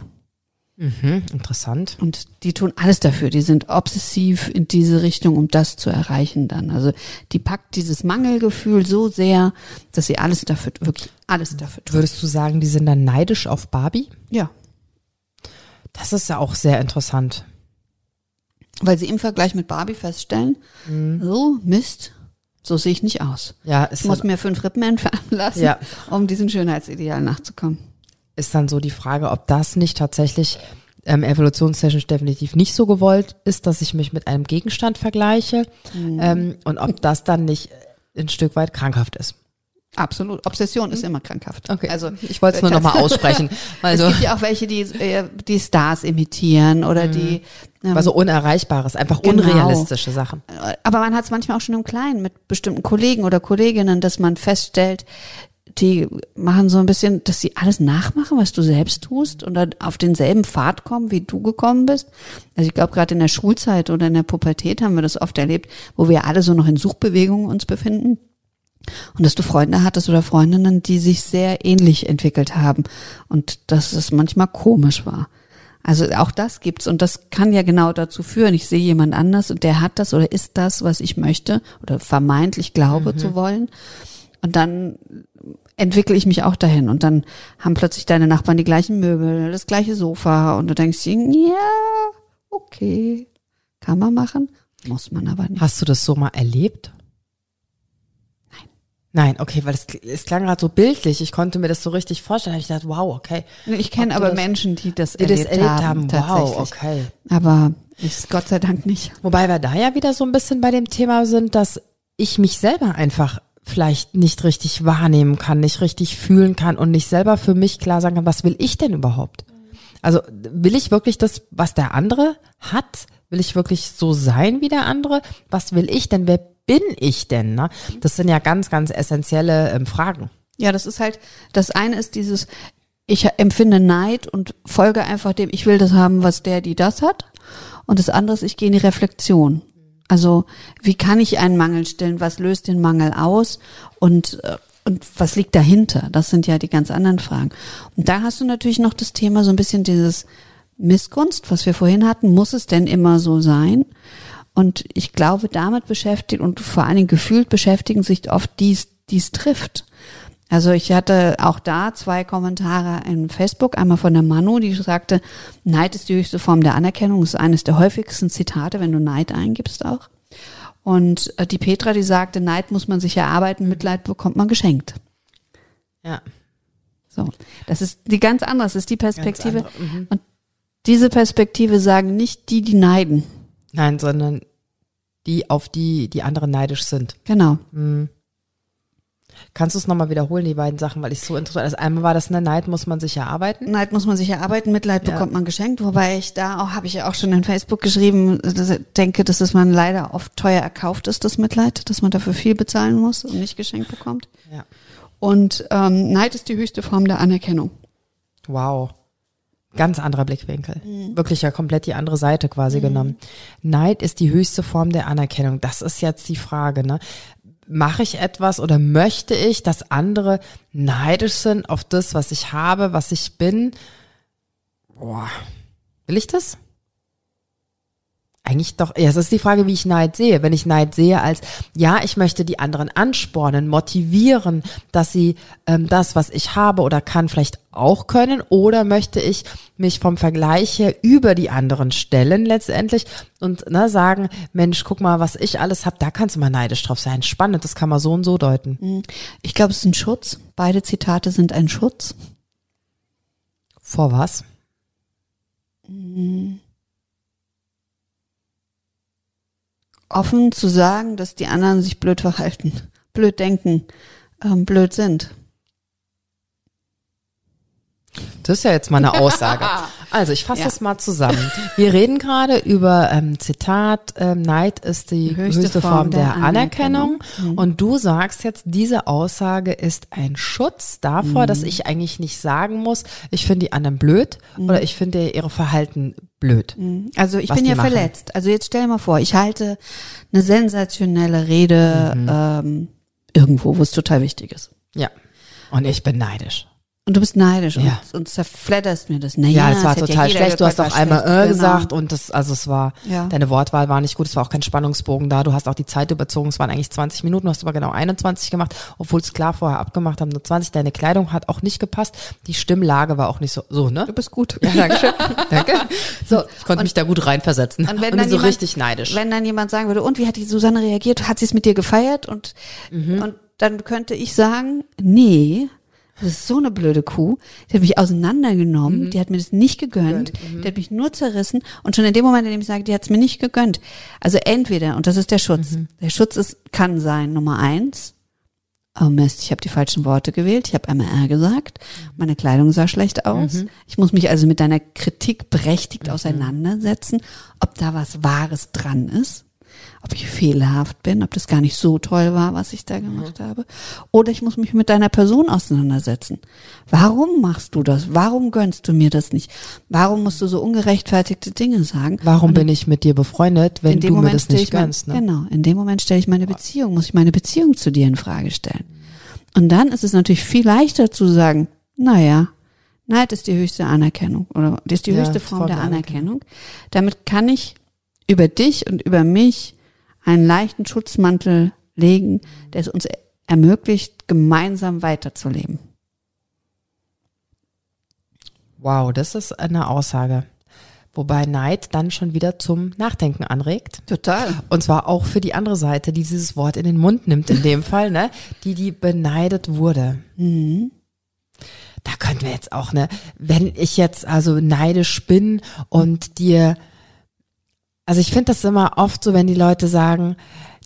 Mhm, interessant. Und die tun alles dafür. Die sind obsessiv in diese Richtung, um das zu erreichen dann. Also die packt dieses Mangelgefühl so sehr, dass sie alles dafür, wirklich alles dafür tun. Würdest du sagen, die sind dann neidisch auf Barbie? Ja. Das ist ja auch sehr interessant. Weil sie im Vergleich mit Barbie feststellen, so, Mist, so sehe ich nicht aus. Ja, ist Ich muss mir fünf Rippen entfernen lassen, Ja. um diesem Schönheitsideal nachzukommen. Ist dann so die Frage, ob das nicht tatsächlich ähm, evolutionstechnisch definitiv nicht so gewollt ist, dass ich mich mit einem Gegenstand vergleiche ähm, und ob das dann nicht ein Stück weit krankhaft ist. Absolut. Obsession ist immer krankhaft. Also ich wollte es nur nochmal aussprechen. Es Also, gibt ja auch welche, die äh, die Stars imitieren oder die. Ähm, also Unerreichbares, einfach Genau. unrealistische Sachen. aber man hat es manchmal auch schon im Kleinen mit bestimmten Kollegen oder Kolleginnen, dass man feststellt, die machen so ein bisschen, dass sie alles nachmachen, was du selbst tust und dann auf denselben Pfad kommen, wie du gekommen bist. Also ich glaube, gerade in der Schulzeit oder in der Pubertät haben wir das oft erlebt, wo wir alle so noch in Suchbewegungen uns befinden. Und dass du Freunde hattest oder Freundinnen, die sich sehr ähnlich entwickelt haben und dass es manchmal komisch war. Also auch das gibt's und das kann ja genau dazu führen. Ich sehe jemand anders und der hat das oder ist das, was ich möchte oder vermeintlich glaube zu wollen. Und dann entwickle ich mich auch dahin und dann haben plötzlich deine Nachbarn die gleichen Möbel, das gleiche Sofa und du denkst, dir, ja, okay, kann man machen, muss man aber nicht. Hast du das so mal erlebt? Nein. Nein, okay, weil es, es klang gerade so bildlich. Ich konnte mir das so richtig vorstellen. Ich dachte, wow, okay. Ich kenne aber das- Menschen, die das Die das erlebt, erlebt haben, haben. tatsächlich. Wow, okay. Aber ist Gott sei Dank nicht. Wobei wir da ja wieder so ein bisschen bei dem Thema sind, dass ich mich selber einfach vielleicht nicht richtig wahrnehmen kann, nicht richtig fühlen kann und nicht selber für mich klar sagen kann, was will ich denn überhaupt? Also will ich wirklich das, was der andere hat? Will ich wirklich so sein wie der andere? Was will ich denn? Wer bin ich denn? Ne? Das sind ja ganz, ganz essentielle ähm, Fragen. Ja, das ist halt, das eine ist dieses, ich empfinde Neid und folge einfach dem, ich will das haben, was der, die das hat. Und das andere ist, ich gehe in die Reflexion. Also, wie kann ich einen Mangel stellen? Was löst den Mangel aus? Und, äh, und was liegt dahinter? Das sind ja die ganz anderen Fragen. Und da hast du natürlich noch das Thema so ein bisschen dieses Missgunst, was wir vorhin hatten. Muss es denn immer so sein? Und ich glaube, damit beschäftigt und vor allen Dingen gefühlt beschäftigen sich oft dies, dies trifft. Also ich hatte auch da zwei Kommentare in Facebook, einmal von der Manu, die sagte, Neid ist die höchste Form der Anerkennung, das ist eines der häufigsten Zitate, wenn du Neid eingibst auch. Und äh, die Petra, die sagte, Neid muss man sich erarbeiten, Mitleid bekommt man geschenkt. Ja. So, das ist die ganz andere, das ist die Perspektive. mhm. Und diese Perspektive sagen nicht die, die neiden. Nein, sondern die, auf die die anderen neidisch sind. Genau. Kannst du es nochmal wiederholen, die beiden Sachen, weil ich so interessant. Also einmal war das eine Neid, muss man sich erarbeiten. Neid muss man sich erarbeiten, Mitleid Ja. bekommt man geschenkt, wobei ich da auch, habe ich ja auch schon in Facebook geschrieben, denke, dass es man leider oft teuer erkauft ist, das Mitleid, dass man dafür viel bezahlen muss und nicht geschenkt bekommt. Ja. Und ähm, Neid ist die höchste Form der Anerkennung. Wow. Ganz anderer Blickwinkel. Mhm. Wirklich ja komplett die andere Seite quasi genommen. Neid ist die höchste Form der Anerkennung. Das ist jetzt die Frage, ne? Mache ich etwas oder möchte ich, dass andere neidisch sind auf das, was ich habe, was ich bin? Boah. Will ich das? Eigentlich doch, ja, es ist die Frage, wie ich Neid sehe. Wenn ich Neid sehe als, ja, ich möchte die anderen anspornen, motivieren, dass sie ähm, das, was ich habe oder kann, vielleicht auch können, oder möchte ich mich vom Vergleich her über die anderen stellen letztendlich und ne, sagen, Mensch, guck mal, was ich alles habe, da kannst du mal neidisch drauf sein. Spannend, das kann man so und so deuten. Ich glaube, es ist ein Schutz. Beide Zitate sind ein Schutz. Vor was? Offen zu sagen, dass die anderen sich blöd verhalten, blöd denken, ähm, blöd sind. Das ist ja jetzt mal eine Aussage. Also ich fasse Ja. das mal zusammen. Wir reden gerade über ähm, Zitat, ähm, Neid ist die, höchste, Form, der, Anerkennung. Und du sagst jetzt, diese Aussage ist ein Schutz davor, dass ich eigentlich nicht sagen muss, ich finde die anderen blöd oder ich finde ihre Verhalten blöd. Also ich bin ja machen. verletzt. Also jetzt stell dir mal vor, ich halte eine sensationelle Rede ähm, irgendwo, wo es total wichtig ist. Ja. Und ich bin neidisch. Und du bist neidisch Ja. und, und zerfledderst mir das. Naja, Ja, es war total jeder schlecht. Du hast auch einmal äh Genau. gesagt und das, also es war, Ja. deine Wortwahl war nicht gut, es war auch kein Spannungsbogen da. Du hast auch die Zeit überzogen, es waren eigentlich 20 Minuten, du hast aber genau 21 gemacht, obwohl es klar vorher abgemacht haben, nur 20. Deine Kleidung hat auch nicht gepasst. Die Stimmlage war auch nicht so, so, ne? Du bist gut. Ja, danke schön. danke. So, Ich konnte mich da gut reinversetzen. Und Und, wenn bin dann so jemand, richtig neidisch. Wenn dann jemand sagen würde, und wie hat die Susanne reagiert? Hat sie es mit dir gefeiert? Und, Mhm. und dann könnte ich sagen, nee, das ist so eine blöde Kuh. Die hat mich auseinandergenommen, Mhm. die hat mir das nicht gegönnt, die hat mich nur zerrissen. Und schon in dem Moment, in dem ich sage, die hat es mir nicht gegönnt. Also entweder, und das ist der Schutz. Mhm. Der Schutz ist, kann sein, Nummer eins, Oh Mist, ich habe die falschen Worte gewählt. Ich habe MR gesagt. Meine Kleidung sah schlecht aus. Mhm. Ich muss mich also mit deiner Kritik berechtigt auseinandersetzen, ob da was Wahres dran ist, ob ich fehlerhaft bin, ob das gar nicht so toll war, was ich da gemacht habe. Oder ich muss mich mit deiner Person auseinandersetzen. Warum machst du das? Warum gönnst du mir das nicht? Warum musst du so ungerechtfertigte Dinge sagen? Warum bin ich mit dir befreundet, wenn du mir Moment das stelle nicht mein- gönnst? Ne? Genau, in dem Moment stelle ich meine Beziehung, muss ich meine Beziehung zu dir in Frage stellen. Und dann ist es natürlich viel leichter zu sagen, naja, Neid ist die höchste Anerkennung oder die ist die Ja, höchste Form Form der der Anerkennung. Damit kann ich über dich und über mich einen leichten Schutzmantel legen, der es uns ermöglicht, gemeinsam weiterzuleben. Wow, das ist eine Aussage. Wobei Neid dann schon wieder zum Nachdenken anregt. Total. Und zwar auch für die andere Seite, die dieses Wort in den Mund nimmt, in dem Fall, ne? Die, die beneidet wurde. Da könnten wir jetzt auch, ne? Wenn ich jetzt also neidisch bin und dir, also ich finde das immer oft so, wenn die Leute sagen,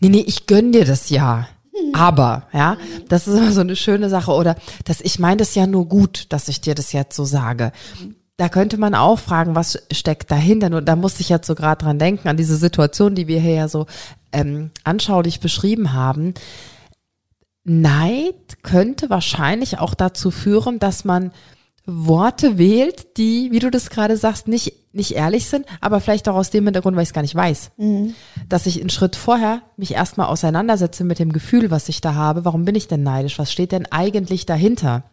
nee, nee, ich gönn dir das ja. Aber, ja, das ist immer so eine schöne Sache. Oder, dass ich meine das ja nur gut, dass ich dir das jetzt so sage. Da könnte man auch fragen, was steckt dahinter? Nur da musste ich jetzt so gerade dran denken, an diese Situation, die wir hier ja so ähm, anschaulich beschrieben haben. Neid könnte wahrscheinlich auch dazu führen, dass man Worte wählt, die, wie du das gerade sagst, nicht, nicht ehrlich sind, aber vielleicht auch aus dem Hintergrund, weil ich es gar nicht weiß. Dass ich einen Schritt vorher mich erstmal auseinandersetze mit dem Gefühl, was ich da habe. Warum bin ich denn neidisch? Was steht denn eigentlich dahinter?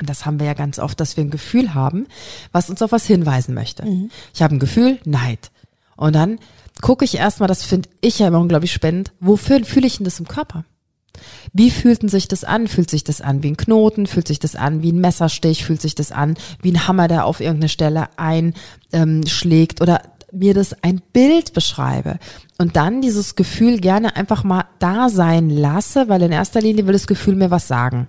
Und das haben wir ja ganz oft, dass wir ein Gefühl haben, was uns auf was hinweisen möchte. Ich habe ein Gefühl, Neid. Und dann gucke ich erstmal, das finde ich ja immer unglaublich spannend, wofür fühle ich denn das im Körper? Wie fühlt sich das an? Fühlt sich das an wie ein Knoten? Fühlt sich das an wie ein Messerstich? Fühlt sich das an wie ein Hammer, der auf irgendeine Stelle einschlägt? Oder mir das ein Bild beschreibe und dann dieses Gefühl gerne einfach mal da sein lasse, weil in erster Linie will das Gefühl mir was sagen.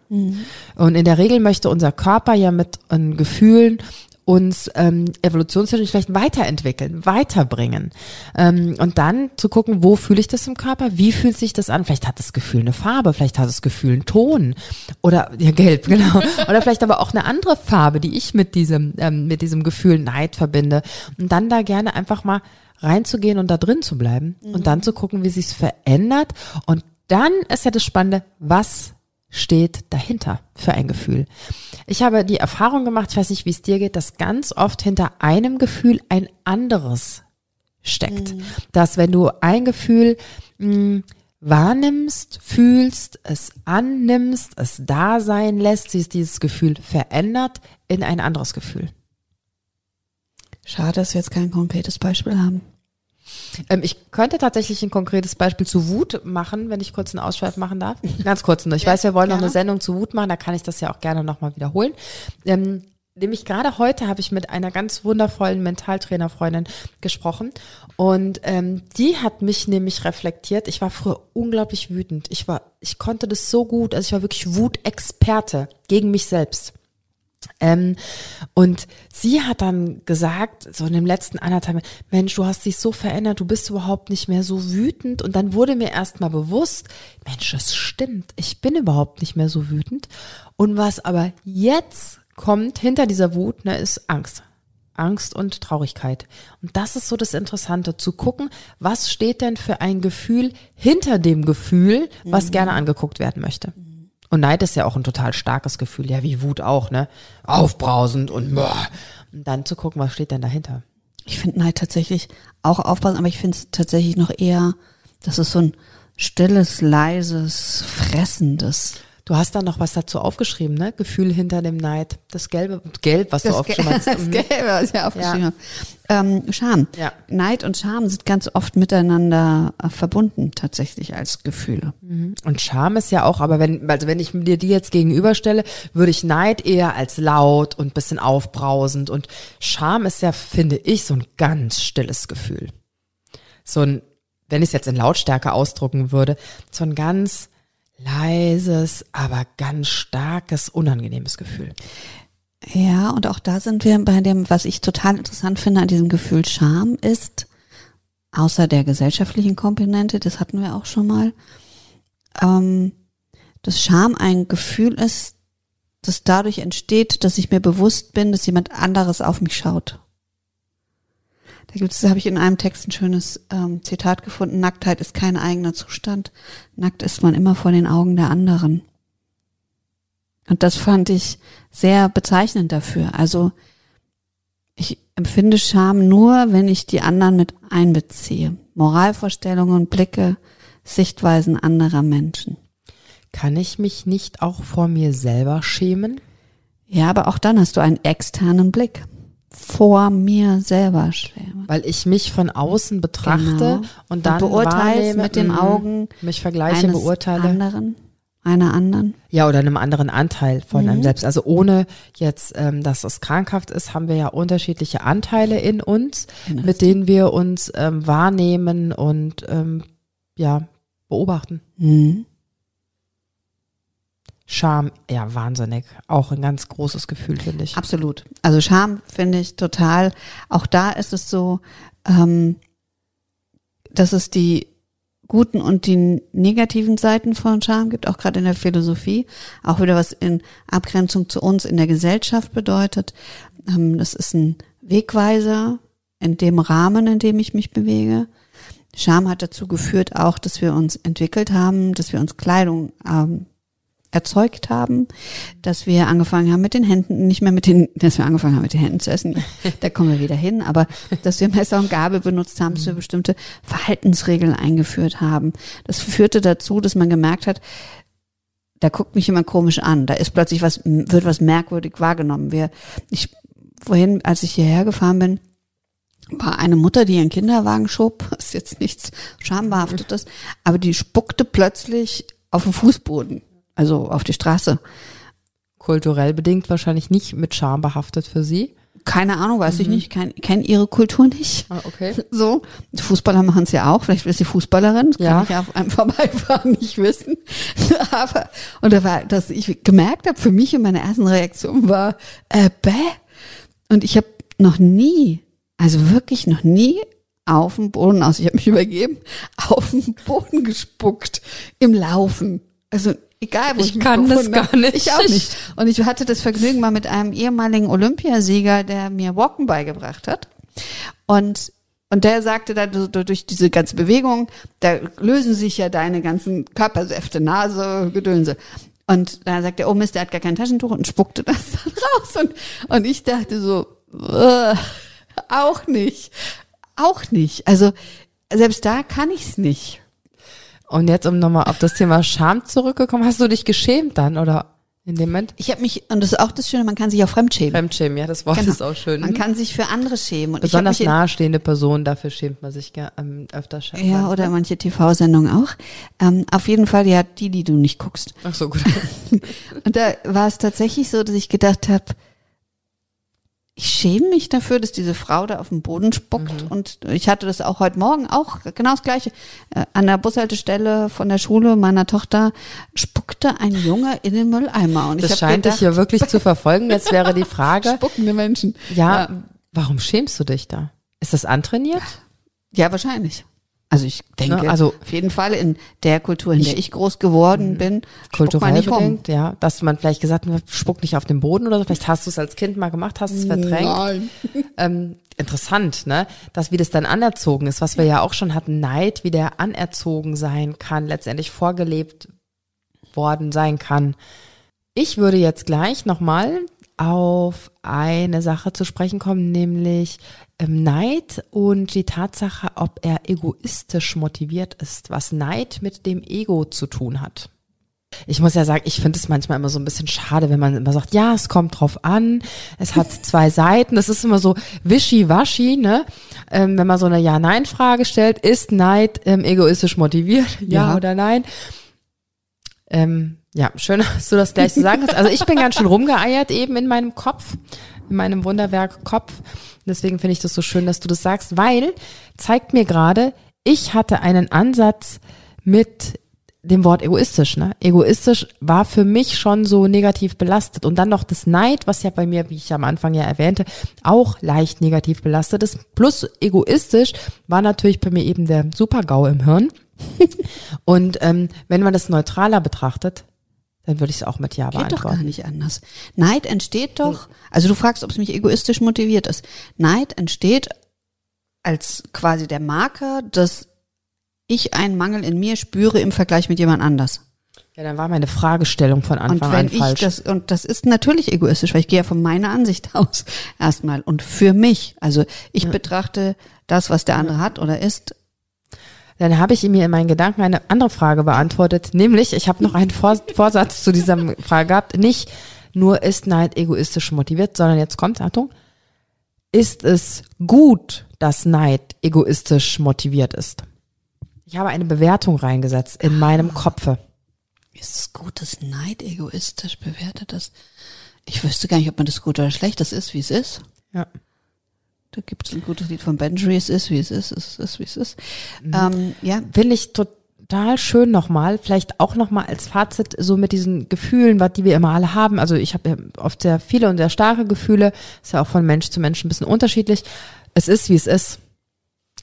Und in der Regel möchte unser Körper ja mit äh, Gefühlen uns ähm, evolutionstechnisch vielleicht weiterentwickeln, weiterbringen. Ähm, und dann zu gucken, wo fühle ich das im Körper, wie fühlt sich das an? Vielleicht hat das Gefühl eine Farbe, vielleicht hat das Gefühl einen Ton oder ja gelb, genau. oder vielleicht aber auch eine andere Farbe, die ich mit diesem ähm, mit diesem Gefühl Neid verbinde. Und dann da gerne einfach mal reinzugehen und da drin zu bleiben und dann zu gucken, wie sich's verändert. Und dann ist ja das Spannende, was steht dahinter für ein Gefühl. Ich habe die Erfahrung gemacht, ich weiß nicht, wie es dir geht, dass ganz oft hinter einem Gefühl ein anderes steckt. Dass wenn du ein Gefühl mh, wahrnimmst, fühlst, es annimmst, es da sein lässt, sich dieses Gefühl verändert in ein anderes Gefühl. Schade, dass wir jetzt kein konkretes Beispiel haben. Ähm, ich könnte tatsächlich ein konkretes Beispiel zu Wut machen, wenn ich kurz einen Ausschweif machen darf. Ganz kurz nur. Ich weiß, wir wollen noch gerne. eine Sendung zu Wut machen, da kann ich das ja auch gerne nochmal wiederholen. Ähm, nämlich gerade heute habe ich mit einer ganz wundervollen Mentaltrainerfreundin gesprochen und ähm, die hat mich nämlich reflektiert. Ich war früher unglaublich wütend. Ich war, ich konnte das so gut, also ich war wirklich Wutexperte gegen mich selbst. Ähm, und sie hat dann gesagt, so in dem letzten anderthalb, Mensch, du hast dich so verändert, du bist überhaupt nicht mehr so wütend. Und dann wurde mir erst mal bewusst, Mensch, das stimmt, ich bin überhaupt nicht mehr so wütend. Und was aber jetzt kommt hinter dieser Wut, ne, ist Angst. Angst und Traurigkeit. Und das ist so das Interessante, zu gucken, was steht denn für ein Gefühl hinter dem Gefühl, was gerne angeguckt werden möchte. Und Neid ist ja auch ein total starkes Gefühl, ja, wie Wut auch, ne? Aufbrausend und, boah. und dann zu gucken, was steht denn dahinter. Ich finde Neid tatsächlich auch aufpassen, aber ich finde es tatsächlich noch eher, das ist so ein stilles, leises, fressendes. Du hast da noch was dazu aufgeschrieben, ne? Gefühl hinter dem Neid. Das Gelbe, Gelb, was du Das, aufgeschrieben hast. das Mhm. Gelbe, was ich aufgeschrieben habe. Ähm, Scham. Ja. Neid und Scham sind ganz oft miteinander äh, verbunden, tatsächlich als Gefühle. Und Scham ist ja auch, aber wenn, also wenn ich dir die jetzt gegenüberstelle, würde ich Neid eher als laut und bisschen aufbrausend und Scham ist ja, finde ich, so ein ganz stilles Gefühl. So ein, wenn ich es jetzt in Lautstärke ausdrucken würde, so ein ganz leises, aber ganz starkes, unangenehmes Gefühl. Ja, und auch da sind wir bei dem, was ich total interessant finde an diesem Gefühl Scham ist, außer der gesellschaftlichen Komponente, das hatten wir auch schon mal, ähm, dass Scham ein Gefühl ist, das dadurch entsteht, dass ich mir bewusst bin, dass jemand anderes auf mich schaut. Da gibt's, habe ich in einem Text ein schönes ähm, Zitat gefunden, Nacktheit ist kein eigener Zustand, nackt ist man immer vor den Augen der anderen. Und das fand ich sehr bezeichnend dafür. Also ich empfinde Scham nur, wenn ich die anderen mit einbeziehe. Moralvorstellungen, Blicke, Sichtweisen anderer Menschen. Kann ich mich nicht auch vor mir selber schämen? Ja, aber auch dann hast du einen externen Blick. Vor mir selber schäme. Weil ich mich von außen betrachte Genau. und dann beurteilst wahrnehme, mit den mhm, Augen mich vergleiche, beurteile. anderen, einer anderen. Ja, oder einem anderen Anteil von Mhm. einem selbst. Also ohne jetzt, ähm, dass es krankhaft ist, haben wir ja unterschiedliche Anteile in uns, Genau. mit denen wir uns ähm, wahrnehmen und ähm, ja beobachten. Mhm. Scham, ja, wahnsinnig. Auch ein ganz großes Gefühl, finde ich. Absolut. Also Scham finde ich total. Auch da ist es so, ähm, dass es die guten und die negativen Seiten von Scham gibt, auch gerade in der Philosophie. Auch wieder was in Abgrenzung zu uns in der Gesellschaft bedeutet. Ähm, das ist ein Wegweiser in dem Rahmen, in dem ich mich bewege. Scham hat dazu geführt auch, dass wir uns entwickelt haben, dass wir uns Kleidung ähm, erzeugt haben, dass wir angefangen haben mit den Händen, nicht mehr mit den, dass wir angefangen haben mit den Händen zu essen, da kommen wir wieder hin, aber dass wir Messer und Gabel benutzt haben, dass wir bestimmte Verhaltensregeln eingeführt haben. Das führte dazu, dass man gemerkt hat, da guckt mich jemand komisch an, da ist plötzlich was, wird was merkwürdig wahrgenommen. Wir, ich, vorhin, als ich hierher gefahren bin, war eine Mutter, die ihren Kinderwagen schob, ist jetzt nichts Schambehaftetes, aber die spuckte plötzlich auf den Fußboden, also auf die Straße. Kulturell bedingt wahrscheinlich nicht mit Scham behaftet für Sie. Keine Ahnung, weiß ich nicht, kenne kenn ihre Kultur nicht. Ah, okay. So, Fußballer machen es ja auch. Vielleicht ist sie Fußballerin, das kann Ja. ich ja auf einem Vorbeifahren nicht wissen. Aber und da war, dass ich gemerkt habe, für mich und meine ersten Reaktion war, äh, bäh. Und ich habe noch nie, also wirklich noch nie auf dem Boden aus, ich habe mich übergeben, auf den Boden gespuckt im Laufen. Also egal, wo Ich ich, kann das gar nicht. Ich auch nicht. Und ich hatte das Vergnügen mal mit einem ehemaligen Olympiasieger, der mir Walken beigebracht hat. Und und der sagte dann durch diese ganze Bewegung, da lösen sich ja deine ganzen Körpersäfte, Nase, Gedönse. Und dann sagt er, oh Mist, der hat gar kein Taschentuch und spuckte das dann raus. Und, und ich dachte so, äh, auch nicht. Auch nicht. Also selbst da kann ich's nicht. Und jetzt, um nochmal auf das Thema Scham zurückgekommen, hast du dich geschämt dann oder in dem Moment? Ich habe mich, und das ist auch das Schöne, man kann sich auch fremdschämen. Fremdschämen, ja, das Wort Genau. ist auch schön. Man kann sich für andere schämen. Und Besonders nahestehende Personen, dafür schämt man sich ähm, öfter. schämen. Ja, oder manche TV-Sendungen auch. Ähm, auf jeden Fall ja die, die du nicht guckst. Ach so, gut. Und da war es tatsächlich so, dass ich gedacht habe, ich schäme mich dafür, dass diese Frau da auf den Boden spuckt. Und ich hatte das auch heute Morgen auch genau das Gleiche. Äh, an der Bushaltestelle von der Schule meiner Tochter spuckte ein Junge in den Mülleimer. Und ich Das hab scheint dich gedacht, hier wirklich zu verfolgen. Jetzt wäre die Frage, spuckende Menschen. ja, warum schämst du dich da? Ist das antrainiert? Ja, wahrscheinlich. Also ich denke, Ne, also- auf jeden Fall in der Kultur, in der ich groß geworden bin, spuckt man Kulturell nicht bedingt, ja. Dass man vielleicht gesagt hat, spuck nicht auf den Boden oder so. Vielleicht hast du es als Kind mal gemacht, hast es verdrängt. Nein. Ähm, interessant, ne? Dass wie das dann anerzogen ist, was wir ja auch schon hatten, Neid, wie der anerzogen sein kann, letztendlich vorgelebt worden sein kann. Ich würde jetzt gleich nochmal auf eine Sache zu sprechen kommen, nämlich Neid und die Tatsache, ob er egoistisch motiviert ist, was Neid mit dem Ego zu tun hat. ich muss ja sagen, ich finde es manchmal immer so ein bisschen schade, wenn man immer sagt, ja, es kommt drauf an, es hat zwei Seiten, das ist immer so wischiwaschi, ne? Ähm, wenn man so eine Ja-Nein-Frage stellt, ist Neid ähm, egoistisch motiviert, ja, Ja. oder nein? Ähm, ja, schön, dass du das gleich so sagen kannst. Also ich bin ganz schön rumgeeiert eben in meinem Kopf, in meinem Wunderwerk Kopf. Deswegen finde ich das so schön, dass du das sagst, weil zeigt mir gerade, ich hatte einen Ansatz mit dem Wort egoistisch. Ne? Egoistisch war für mich schon so negativ belastet. Und dann noch das Neid, was ja bei mir, wie ich am Anfang ja erwähnte, auch leicht negativ belastet ist. Plus egoistisch war natürlich bei mir eben der Super-GAU im Hirn. Und ähm, wenn man das neutraler betrachtet, dann würde ich es auch mit Ja Geht doch gar beantworten. nicht anders. Neid entsteht doch, also du fragst, ob es mich egoistisch motiviert ist. Neid entsteht als quasi der Marker, dass ich einen Mangel in mir spüre im Vergleich mit jemand anders. Ja, dann war meine Fragestellung von Und Anfang wenn an ich falsch. das, und das ist natürlich egoistisch, weil ich gehe ja von meiner Ansicht aus erstmal. Und für mich, also ich betrachte das, was der andere hat oder ist, Dann habe ich mir in meinen Gedanken eine andere Frage beantwortet, nämlich, ich habe noch einen Vor Vorsatz zu dieser Frage gehabt, nicht nur ist Neid egoistisch motiviert, sondern jetzt kommt, Achtung, ist es gut, dass Neid egoistisch motiviert ist? Ich habe eine Bewertung reingesetzt in meinem Kopfe. ist es gut, dass Neid egoistisch bewertet ist. Ich wüsste gar nicht, ob man das gut oder schlecht, das ist, wie es ist. Ja. Da gibt es ein gutes Lied von Benjury, es ist, wie es ist, es ist, wie es ist. Ähm, ja, Will ich total schön nochmal, vielleicht auch nochmal als Fazit so mit diesen Gefühlen, was die wir immer alle haben. Also ich habe ja oft sehr viele und sehr starke Gefühle, ist ja auch von Mensch zu Mensch ein bisschen unterschiedlich. Es ist, wie es ist.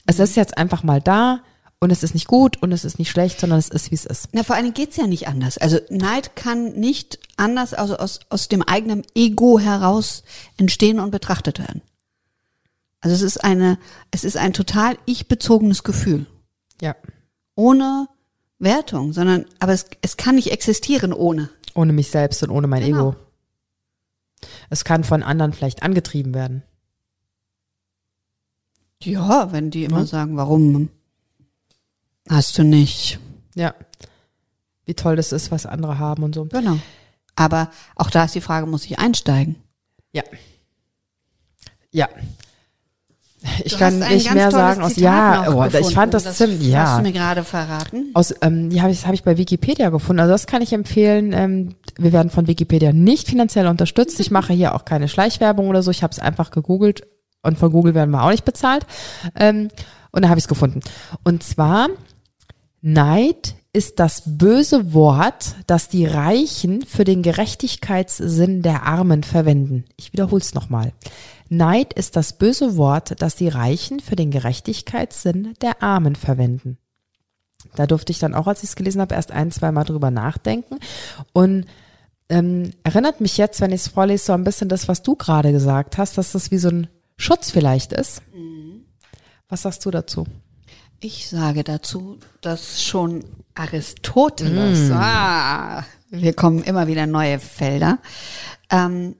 Es ist jetzt einfach mal da und es ist nicht gut und es ist nicht schlecht, sondern es ist, wie es ist. Na, vor allen Dingen geht's ja nicht anders. Also Neid kann nicht anders also aus, aus dem eigenen Ego heraus entstehen und betrachtet werden. Also es ist eine, es ist ein total ich-bezogenes Gefühl. Ja. Ohne Wertung, sondern, aber es, es kann nicht existieren ohne. Ohne mich selbst und ohne mein Genau. Ego. Es kann von anderen vielleicht angetrieben werden. Ja, wenn die immer Ja. sagen, warum hast du nicht? Ja. Wie toll das ist, was andere haben und so. Genau. Aber auch da ist die Frage, muss ich einsteigen? Ja. Ja. Ich Du kann hast nicht mehr sagen aus Zitat ja, oh, ich fand das, ziemlich Hast ja. du mir gerade verraten? Aus, ähm, die habe ich, hab ich bei Wikipedia gefunden. Also das kann ich empfehlen. Ähm, wir werden von Wikipedia nicht finanziell unterstützt. Ich mache hier auch keine Schleichwerbung oder so. Ich habe es einfach gegoogelt und von Google werden wir auch nicht bezahlt. Ähm, und da habe ich es gefunden. Und zwar Neid ist das böse Wort, das die Reichen für den Gerechtigkeitssinn der Armen verwenden. Ich wiederhole es nochmal. Neid ist das böse Wort, das die Reichen für den Gerechtigkeitssinn der Armen verwenden. Da durfte ich dann auch, als ich es gelesen habe, erst ein, zwei Mal drüber nachdenken. Und ähm, erinnert mich jetzt, wenn ich es vorlese, so ein bisschen das, was du gerade gesagt hast, dass das wie so ein Schutz vielleicht ist. Was sagst du dazu? Ich sage dazu, dass schon Aristoteles, ah, wir kommen immer wieder neue Felder, ähm,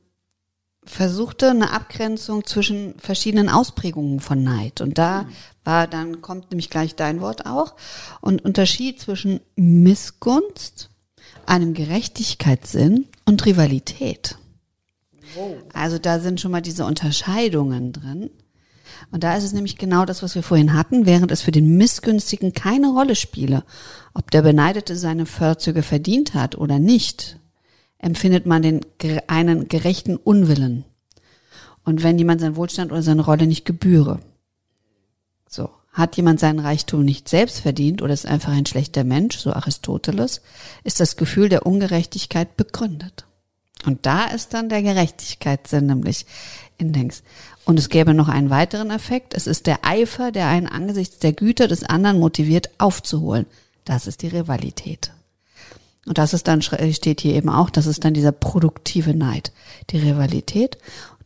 versuchte eine Abgrenzung zwischen verschiedenen Ausprägungen von Neid. Und da war, dann kommt nämlich gleich dein Wort auch, und Unterschied zwischen Missgunst, einem Gerechtigkeitssinn und Rivalität. Also da sind schon mal diese Unterscheidungen drin. Und da ist es nämlich genau das, was wir vorhin hatten, während es für den Missgünstigen keine Rolle spiele, ob der Beneidete seine Vorzüge verdient hat oder nicht, empfindet man den, einen gerechten Unwillen. Und wenn jemand seinen Wohlstand oder seine Rolle nicht gebühre. So. Hat jemand seinen Reichtum nicht selbst verdient oder ist einfach ein schlechter Mensch, so Aristoteles, ist das Gefühl der Ungerechtigkeit begründet. Und da ist dann der Gerechtigkeitssinn nämlich in Dings. Und es gäbe noch einen weiteren Effekt. Es ist der Eifer, der einen angesichts der Güter des anderen motiviert, aufzuholen. Das ist die Rivalität. Und das ist dann, steht hier eben auch, das ist dann dieser produktive Neid, die Rivalität.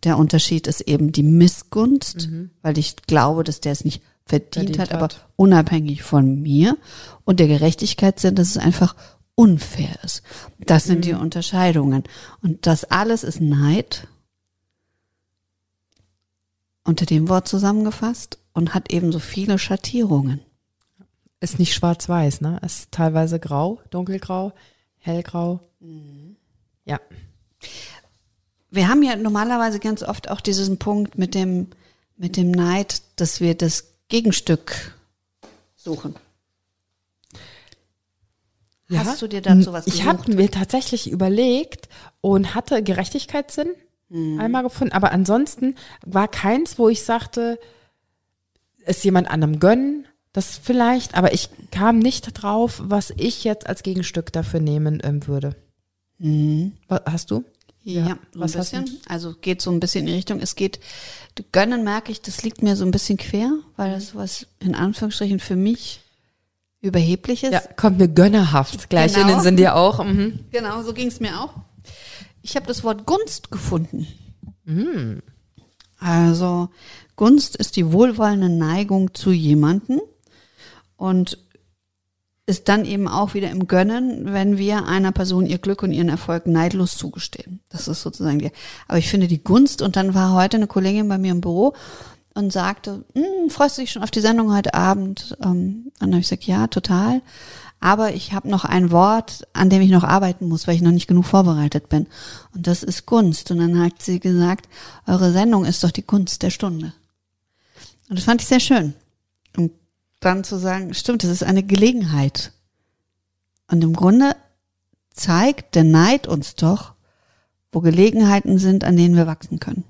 Der Unterschied ist eben die Missgunst, weil ich glaube, dass der es nicht verdient, Verdient hat, aber hat. unabhängig von mir. Und der Gerechtigkeitssinn, dass es einfach unfair ist. Das sind die Unterscheidungen. Und das alles ist Neid unter dem Wort zusammengefasst und hat eben so viele Schattierungen. Ist nicht schwarz-weiß, ne? Ist teilweise grau, dunkelgrau. hellgrau. Ja. Wir haben ja normalerweise ganz oft auch diesen Punkt mit dem, mit dem Neid, dass wir das Gegenstück suchen. Hast du dir dazu was Ich gesucht? habe mir tatsächlich überlegt und hatte Gerechtigkeitssinn Mhm. einmal gefunden, aber ansonsten war keins, wo ich sagte, es jemand anderem gönnen, das vielleicht, aber ich kam nicht drauf, was ich jetzt als Gegenstück dafür nehmen ähm, würde. Was, hast du? Ja, Ja, so was ein bisschen. Also geht so ein bisschen in die Richtung. Es geht, gönnen merke ich, das liegt mir so ein bisschen quer, weil das was in Anführungsstrichen für mich überhebliches. Ja, kommt mir gönnerhaft gleich in Genau. den Sinn dir auch. Mhm. Genau, so ging es mir auch. Ich habe das Wort Gunst gefunden. Also Gunst ist die wohlwollende Neigung zu jemanden und ist dann eben auch wieder im Gönnen, wenn wir einer Person ihr Glück und ihren Erfolg neidlos zugestehen. Das ist sozusagen die. Aber ich finde die Gunst und dann war heute eine Kollegin bei mir im Büro und sagte, "Hm, freust du dich schon auf die Sendung heute Abend? Ähm, und dann habe ich gesagt, ja, total. Aber ich habe noch ein Wort, an dem ich noch arbeiten muss, weil ich noch nicht genug vorbereitet bin. Und das ist Gunst. Und dann hat sie gesagt, eure Sendung ist doch die Gunst der Stunde. Und das fand ich sehr schön. Dann zu sagen, stimmt, das ist eine Gelegenheit. Und im Grunde zeigt der Neid uns doch, wo Gelegenheiten sind, an denen wir wachsen können.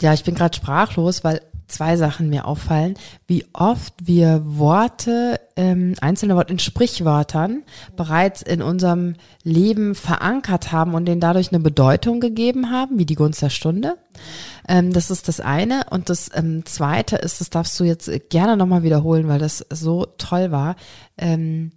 Ja, ich bin gerade sprachlos, weil zwei Sachen mir auffallen, wie oft wir Worte, ähm, einzelne Worte in Sprichwörtern bereits in unserem Leben verankert haben und denen dadurch eine Bedeutung gegeben haben, wie die Gunst der Stunde. Ähm, das ist das eine. Und das ähm, zweite ist, das darfst du jetzt gerne nochmal wiederholen, weil das so toll war. Ähm,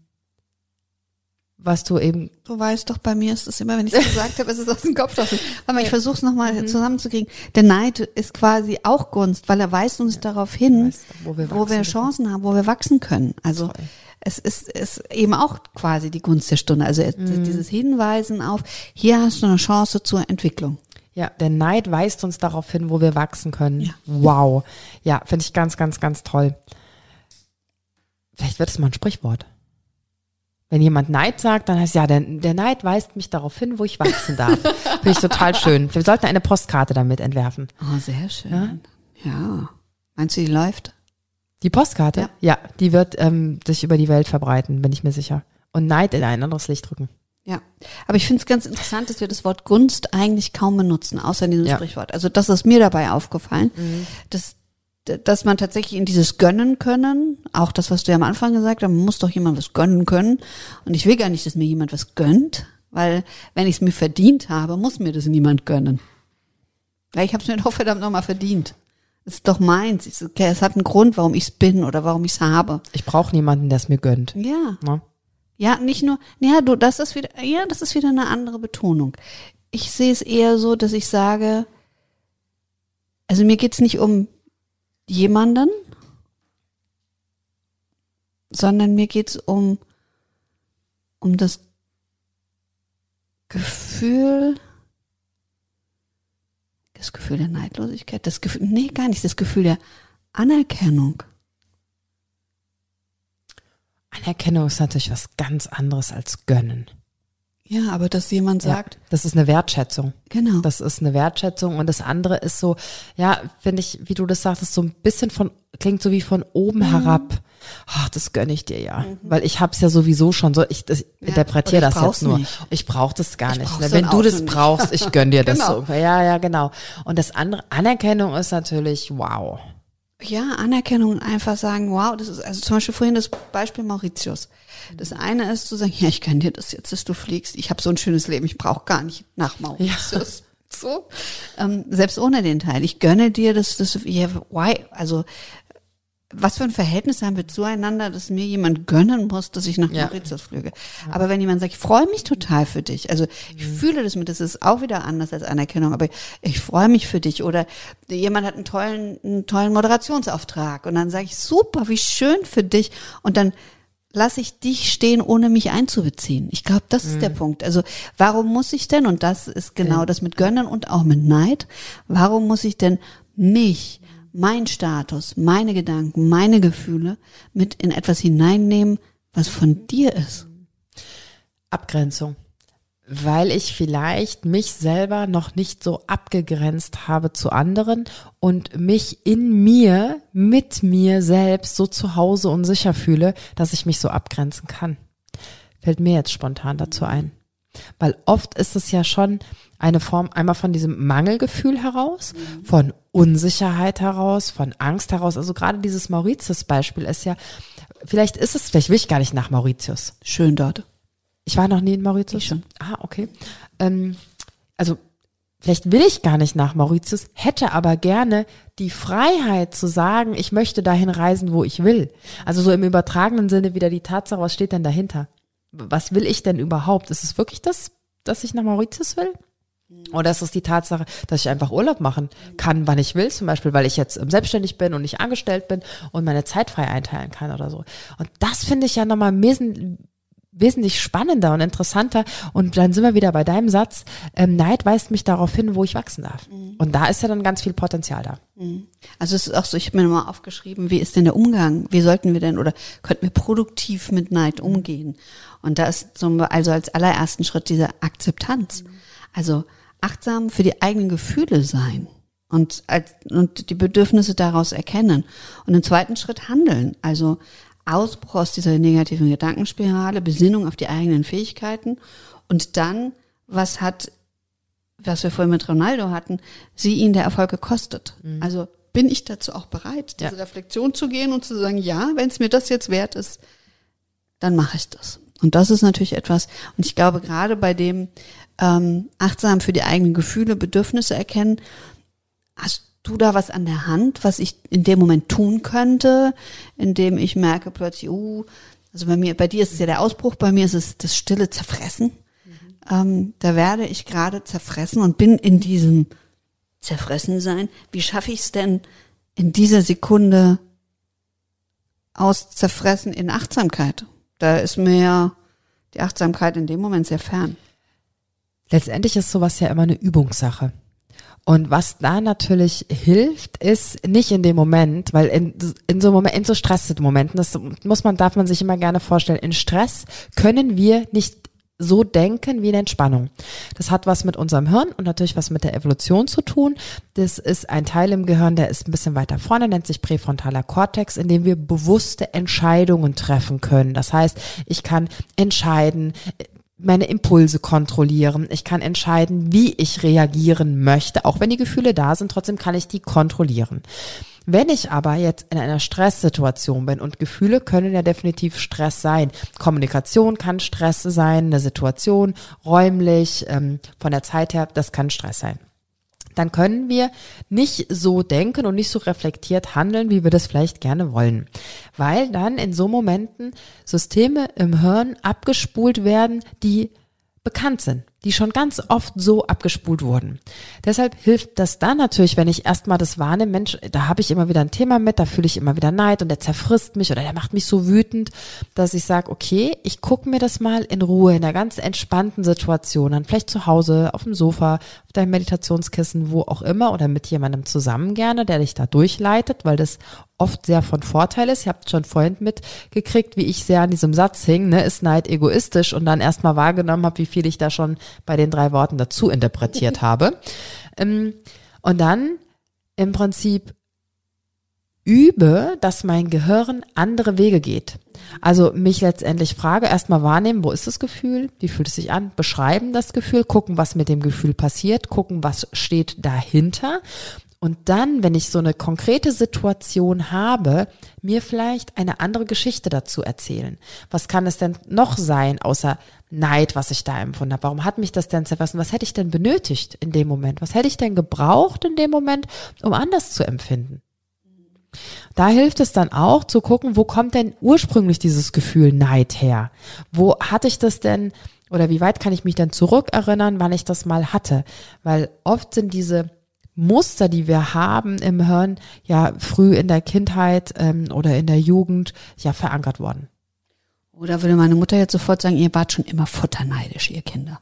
was du eben Du weißt doch, bei mir ist es immer, wenn ich es gesagt habe, ist es aus dem Kopf draußen. Aber ich versuche es nochmal zusammenzukriegen. Der Neid ist quasi auch Gunst, weil er weist uns darauf hin, Weißt du, wo wir wo wir. Chancen haben, wo wir wachsen können. Also Toll. es ist, ist eben auch quasi die Gunst der Stunde. Also es- dieses Hinweisen auf, hier hast du eine Chance zur Entwicklung. Ja, der Neid weist uns darauf hin, wo wir wachsen können. Ja. Wow. Ja, finde ich ganz, ganz, ganz toll. Vielleicht wird es mal ein Sprichwort. Wenn jemand Neid sagt, dann heißt ja, der, der Neid weist mich darauf hin, wo ich wachsen darf. Finde ich total schön. Wir sollten eine Postkarte damit entwerfen. Oh, sehr schön. Ja. Meinst du, die läuft? Die Postkarte? Ja. Ja, die wird ähm, sich über die Welt verbreiten, bin ich mir sicher. Und Neid in ein anderes Licht rücken. Ja, aber ich finde es ganz interessant, dass wir das Wort Gunst eigentlich kaum benutzen, außer in diesem Ja. Sprichwort. Also das ist mir dabei aufgefallen, dass, dass man tatsächlich in dieses Gönnen können, auch das, was du ja am Anfang gesagt hast, man muss doch jemand was gönnen können. Und ich will gar nicht, dass mir jemand was gönnt, weil wenn ich es mir verdient habe, muss mir das niemand gönnen. Ja, ich habe es mir doch verdammt nochmal verdient. Es ist doch meins. Es Es hat einen Grund, warum ich es bin oder warum ich es habe. Ich brauche niemanden, der es mir gönnt. Ja. Ne? Ja, nicht nur, ja, du, das ist wieder, ja, das ist wieder eine andere Betonung. Ich sehe es eher so, dass ich sage, also mir geht's nicht um jemanden, sondern mir geht's um, um das Gefühl, das Gefühl der Neidlosigkeit, das Gefühl, nee, gar nicht, das Gefühl der Anerkennung. Anerkennung ist natürlich was ganz anderes als gönnen. Ja, aber dass jemand sagt, ja, das ist eine Wertschätzung. genau. Das ist eine Wertschätzung und das andere ist so, ja, finde ich, wie du das sagtest, so ein bisschen von, klingt so wie von oben Mhm. herab. Ach, das gönne ich dir ja. Weil ich hab's ja sowieso schon so, ich das, interpretiere das jetzt nur. nicht. Ich brauche das gar Ich nicht. Ne? Wenn du das nicht. brauchst, ich gönn dir das Genau. so. Ja, ja, genau. Und das andere, Anerkennung ist natürlich wow. Ja, Anerkennung und einfach sagen, wow, das ist, also zum Beispiel vorhin das Beispiel Mauritius. Das eine ist zu sagen, ja, ich kann dir das jetzt, dass du fliegst. Ich habe so ein schönes Leben, ich brauche gar nicht nach Mauritius. So. Ähm, selbst ohne den Teil. Ich gönne dir das, das, yeah, why? Also, was für ein Verhältnis haben wir zueinander, dass mir jemand gönnen muss, dass ich nach Ja. Mauritius flüge. Aber wenn jemand sagt, ich freue mich total für dich, also ich fühle das mit, das ist auch wieder anders als Anerkennung, aber ich freue mich für dich oder jemand hat einen tollen, einen tollen Moderationsauftrag und dann sage ich, super, wie schön für dich und dann lasse ich dich stehen, ohne mich einzubeziehen. Ich glaube, das ist der Punkt. Also warum muss ich denn, und das ist genau das mit Gönnen und auch mit Neid, warum muss ich denn mich, mein Status, meine Gedanken, meine Gefühle mit in etwas hineinnehmen, was von dir ist. Abgrenzung. Weil ich vielleicht mich selber noch nicht so abgegrenzt habe zu anderen und mich in mir, mit mir selbst so zu Hause und sicher fühle, dass ich mich so abgrenzen kann. Fällt mir jetzt spontan dazu ein. Weil oft ist es ja schon eine Form einmal von diesem Mangelgefühl heraus, von Unsicherheit heraus, von Angst heraus. Also gerade dieses Mauritius-Beispiel ist ja, vielleicht ist es, vielleicht will ich gar nicht nach Mauritius. Schön dort. Ich war noch nie in Mauritius. Ich schon. Ah, okay. Ähm, also vielleicht will ich gar nicht nach Mauritius, hätte aber gerne die Freiheit zu sagen, ich möchte dahin reisen, wo ich will. Also so im übertragenen Sinne wieder die Tatsache, was steht denn dahinter? Was will ich denn überhaupt? Ist es wirklich das, dass ich nach Mauritius will? Oder ist es die Tatsache, dass ich einfach Urlaub machen kann, wann ich will, zum Beispiel, weil ich jetzt ähm, selbstständig bin und nicht angestellt bin und meine Zeit frei einteilen kann oder so. Und das finde ich ja nochmal wesen, wesentlich spannender und interessanter. Und dann sind wir wieder bei deinem Satz, ähm, Neid weist mich darauf hin, wo ich wachsen darf. Und da ist ja dann ganz viel Potenzial da. Also es ist auch so, ich habe mir nochmal aufgeschrieben, wie ist denn der Umgang? Wie sollten wir denn oder könnten wir produktiv mit Neid umgehen? Und da ist zum, also als allerersten Schritt diese Akzeptanz. Also achtsam für die eigenen Gefühle sein und, als, und die Bedürfnisse daraus erkennen. Und im zweiten Schritt handeln. Also Ausbruch aus dieser negativen Gedankenspirale, Besinnung auf die eigenen Fähigkeiten und dann, was hat, was wir vorhin mit Ronaldo hatten, sie ihn der Erfolg gekostet. Also bin ich dazu auch bereit, diese Ja. Reflexion zu gehen und zu sagen, ja, wenn es mir das jetzt wert ist, dann mache ich das. Und das ist natürlich etwas, und ich glaube gerade bei dem ähm, achtsam für die eigenen Gefühle, Bedürfnisse erkennen, hast du da was an der Hand, was ich in dem Moment tun könnte, in dem ich merke plötzlich, uh, also bei mir, bei dir ist es ja der Ausbruch, bei mir ist es das stille Zerfressen. Ähm, da werde ich gerade zerfressen und bin in diesem Zerfressensein. Wie schaffe ich es denn in dieser Sekunde aus Zerfressen in Achtsamkeit? Da ist mir die Achtsamkeit in dem Moment sehr fern. Letztendlich ist sowas ja immer eine Übungssache. Und was da natürlich hilft, ist nicht in dem Moment, weil in, in so Moment, in so Stressmomenten, das muss man, darf man sich immer gerne vorstellen, in Stress können wir nicht so denken wie in Entspannung. Das hat was mit unserem Hirn und natürlich was mit der Evolution zu tun. Das ist ein Teil im Gehirn, der ist ein bisschen weiter vorne, nennt sich präfrontaler Kortex, in dem wir bewusste Entscheidungen treffen können. Das heißt, ich kann entscheiden, meine Impulse kontrollieren. Ich kann entscheiden, wie ich reagieren möchte. Auch wenn die Gefühle da sind, trotzdem kann ich die kontrollieren. Wenn ich aber jetzt in einer Stresssituation bin und Gefühle können ja definitiv Stress sein. Kommunikation kann Stress sein, eine Situation, räumlich, ähm, von der Zeit her, das kann Stress sein dann können wir nicht so denken und nicht so reflektiert handeln, wie wir das vielleicht gerne wollen. Weil dann in so Momenten Systeme im Hirn abgespult werden, die bekannt sind, die schon ganz oft so abgespult wurden. Deshalb hilft das dann natürlich, wenn ich erstmal das wahrnehme, Mensch, da habe ich immer wieder ein Thema mit, da fühle ich immer wieder Neid und der zerfrisst mich oder der macht mich so wütend, dass ich sage, okay, ich gucke mir das mal in Ruhe, in einer ganz entspannten Situation an, vielleicht zu Hause, auf dem Sofa, auf deinem Meditationskissen, wo auch immer oder mit jemandem zusammen gerne, der dich da durchleitet, weil das oft sehr von Vorteil ist. Ihr habt schon vorhin mitgekriegt, wie ich sehr an diesem Satz hing, ne, ist Neid egoistisch und dann erstmal wahrgenommen habe, wie viel ich da schon bei den drei Worten dazu interpretiert habe. Ähm, und dann im Prinzip übe, dass mein Gehirn andere Wege geht. Also mich letztendlich frage, erstmal wahrnehmen, wo ist das Gefühl, wie fühlt es sich an, beschreiben das Gefühl, gucken, was mit dem Gefühl passiert, gucken, was steht dahinter und dann, wenn ich so eine konkrete Situation habe, mir vielleicht eine andere Geschichte dazu erzählen. Was kann es denn noch sein, außer Neid, was ich da empfunden habe? Warum hat mich das denn zerfressen? Was hätte ich denn benötigt in dem Moment? Was hätte ich denn gebraucht in dem Moment, um anders zu empfinden? Da hilft es dann auch zu gucken, wo kommt denn ursprünglich dieses Gefühl Neid her? Wo hatte ich das denn oder wie weit kann ich mich denn zurückerinnern, wann ich das mal hatte? Weil oft sind diese Muster, die wir haben im Hirn, ja früh in der Kindheit ähm, oder in der Jugend ja verankert worden. Oder würde meine Mutter jetzt sofort sagen, ihr wart schon immer futterneidisch, ihr Kinder.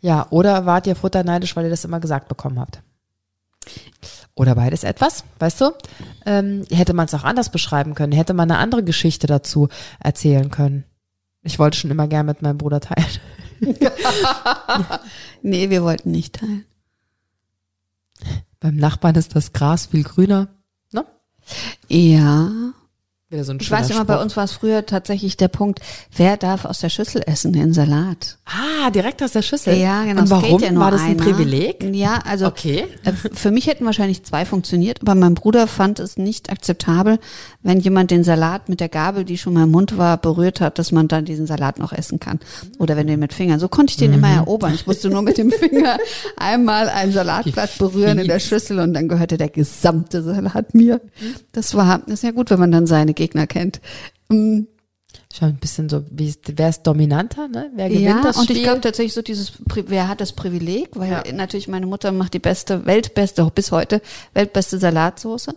Ja, oder wart ihr futterneidisch, weil ihr das immer gesagt bekommen habt? Oder beides etwas, weißt du? Ähm, hätte man es auch anders beschreiben können, hätte man eine andere Geschichte dazu erzählen können. Ich wollte schon immer gern mit meinem Bruder teilen. nee, wir wollten nicht teilen. Beim Nachbarn ist das Gras viel grüner. Ne? Ja, Wieder so ein ich weiß immer, bei uns war es früher tatsächlich der Punkt, wer darf aus der Schüssel essen, den Salat? Ah, direkt aus der Schüssel. Ja, genau. Und warum? ja War das ein einer. Privileg? Ja, also Okay. äh, für mich hätten wahrscheinlich zwei funktioniert, aber mein Bruder fand es nicht akzeptabel, wenn jemand den Salat mit der Gabel, die schon mal im Mund war, berührt hat, dass man dann diesen Salat noch essen kann. Oder wenn den mit Fingern. So konnte ich den Mhm. immer erobern. Ich musste nur mit dem Finger einmal ein Salatblatt berühren in der. Schüssel und dann gehörte der gesamte Salat mir. Das war, das ist ja gut, wenn man dann seine Gegner kennt. Mm, Schon ein bisschen so, wie wer ist dominanter, ne? Wer gewinnt ja, das und Spiel? ich glaube tatsächlich so dieses, wer hat das Privileg, weil Ja. natürlich meine Mutter macht die beste, weltbeste, bis heute, weltbeste Salatsoße.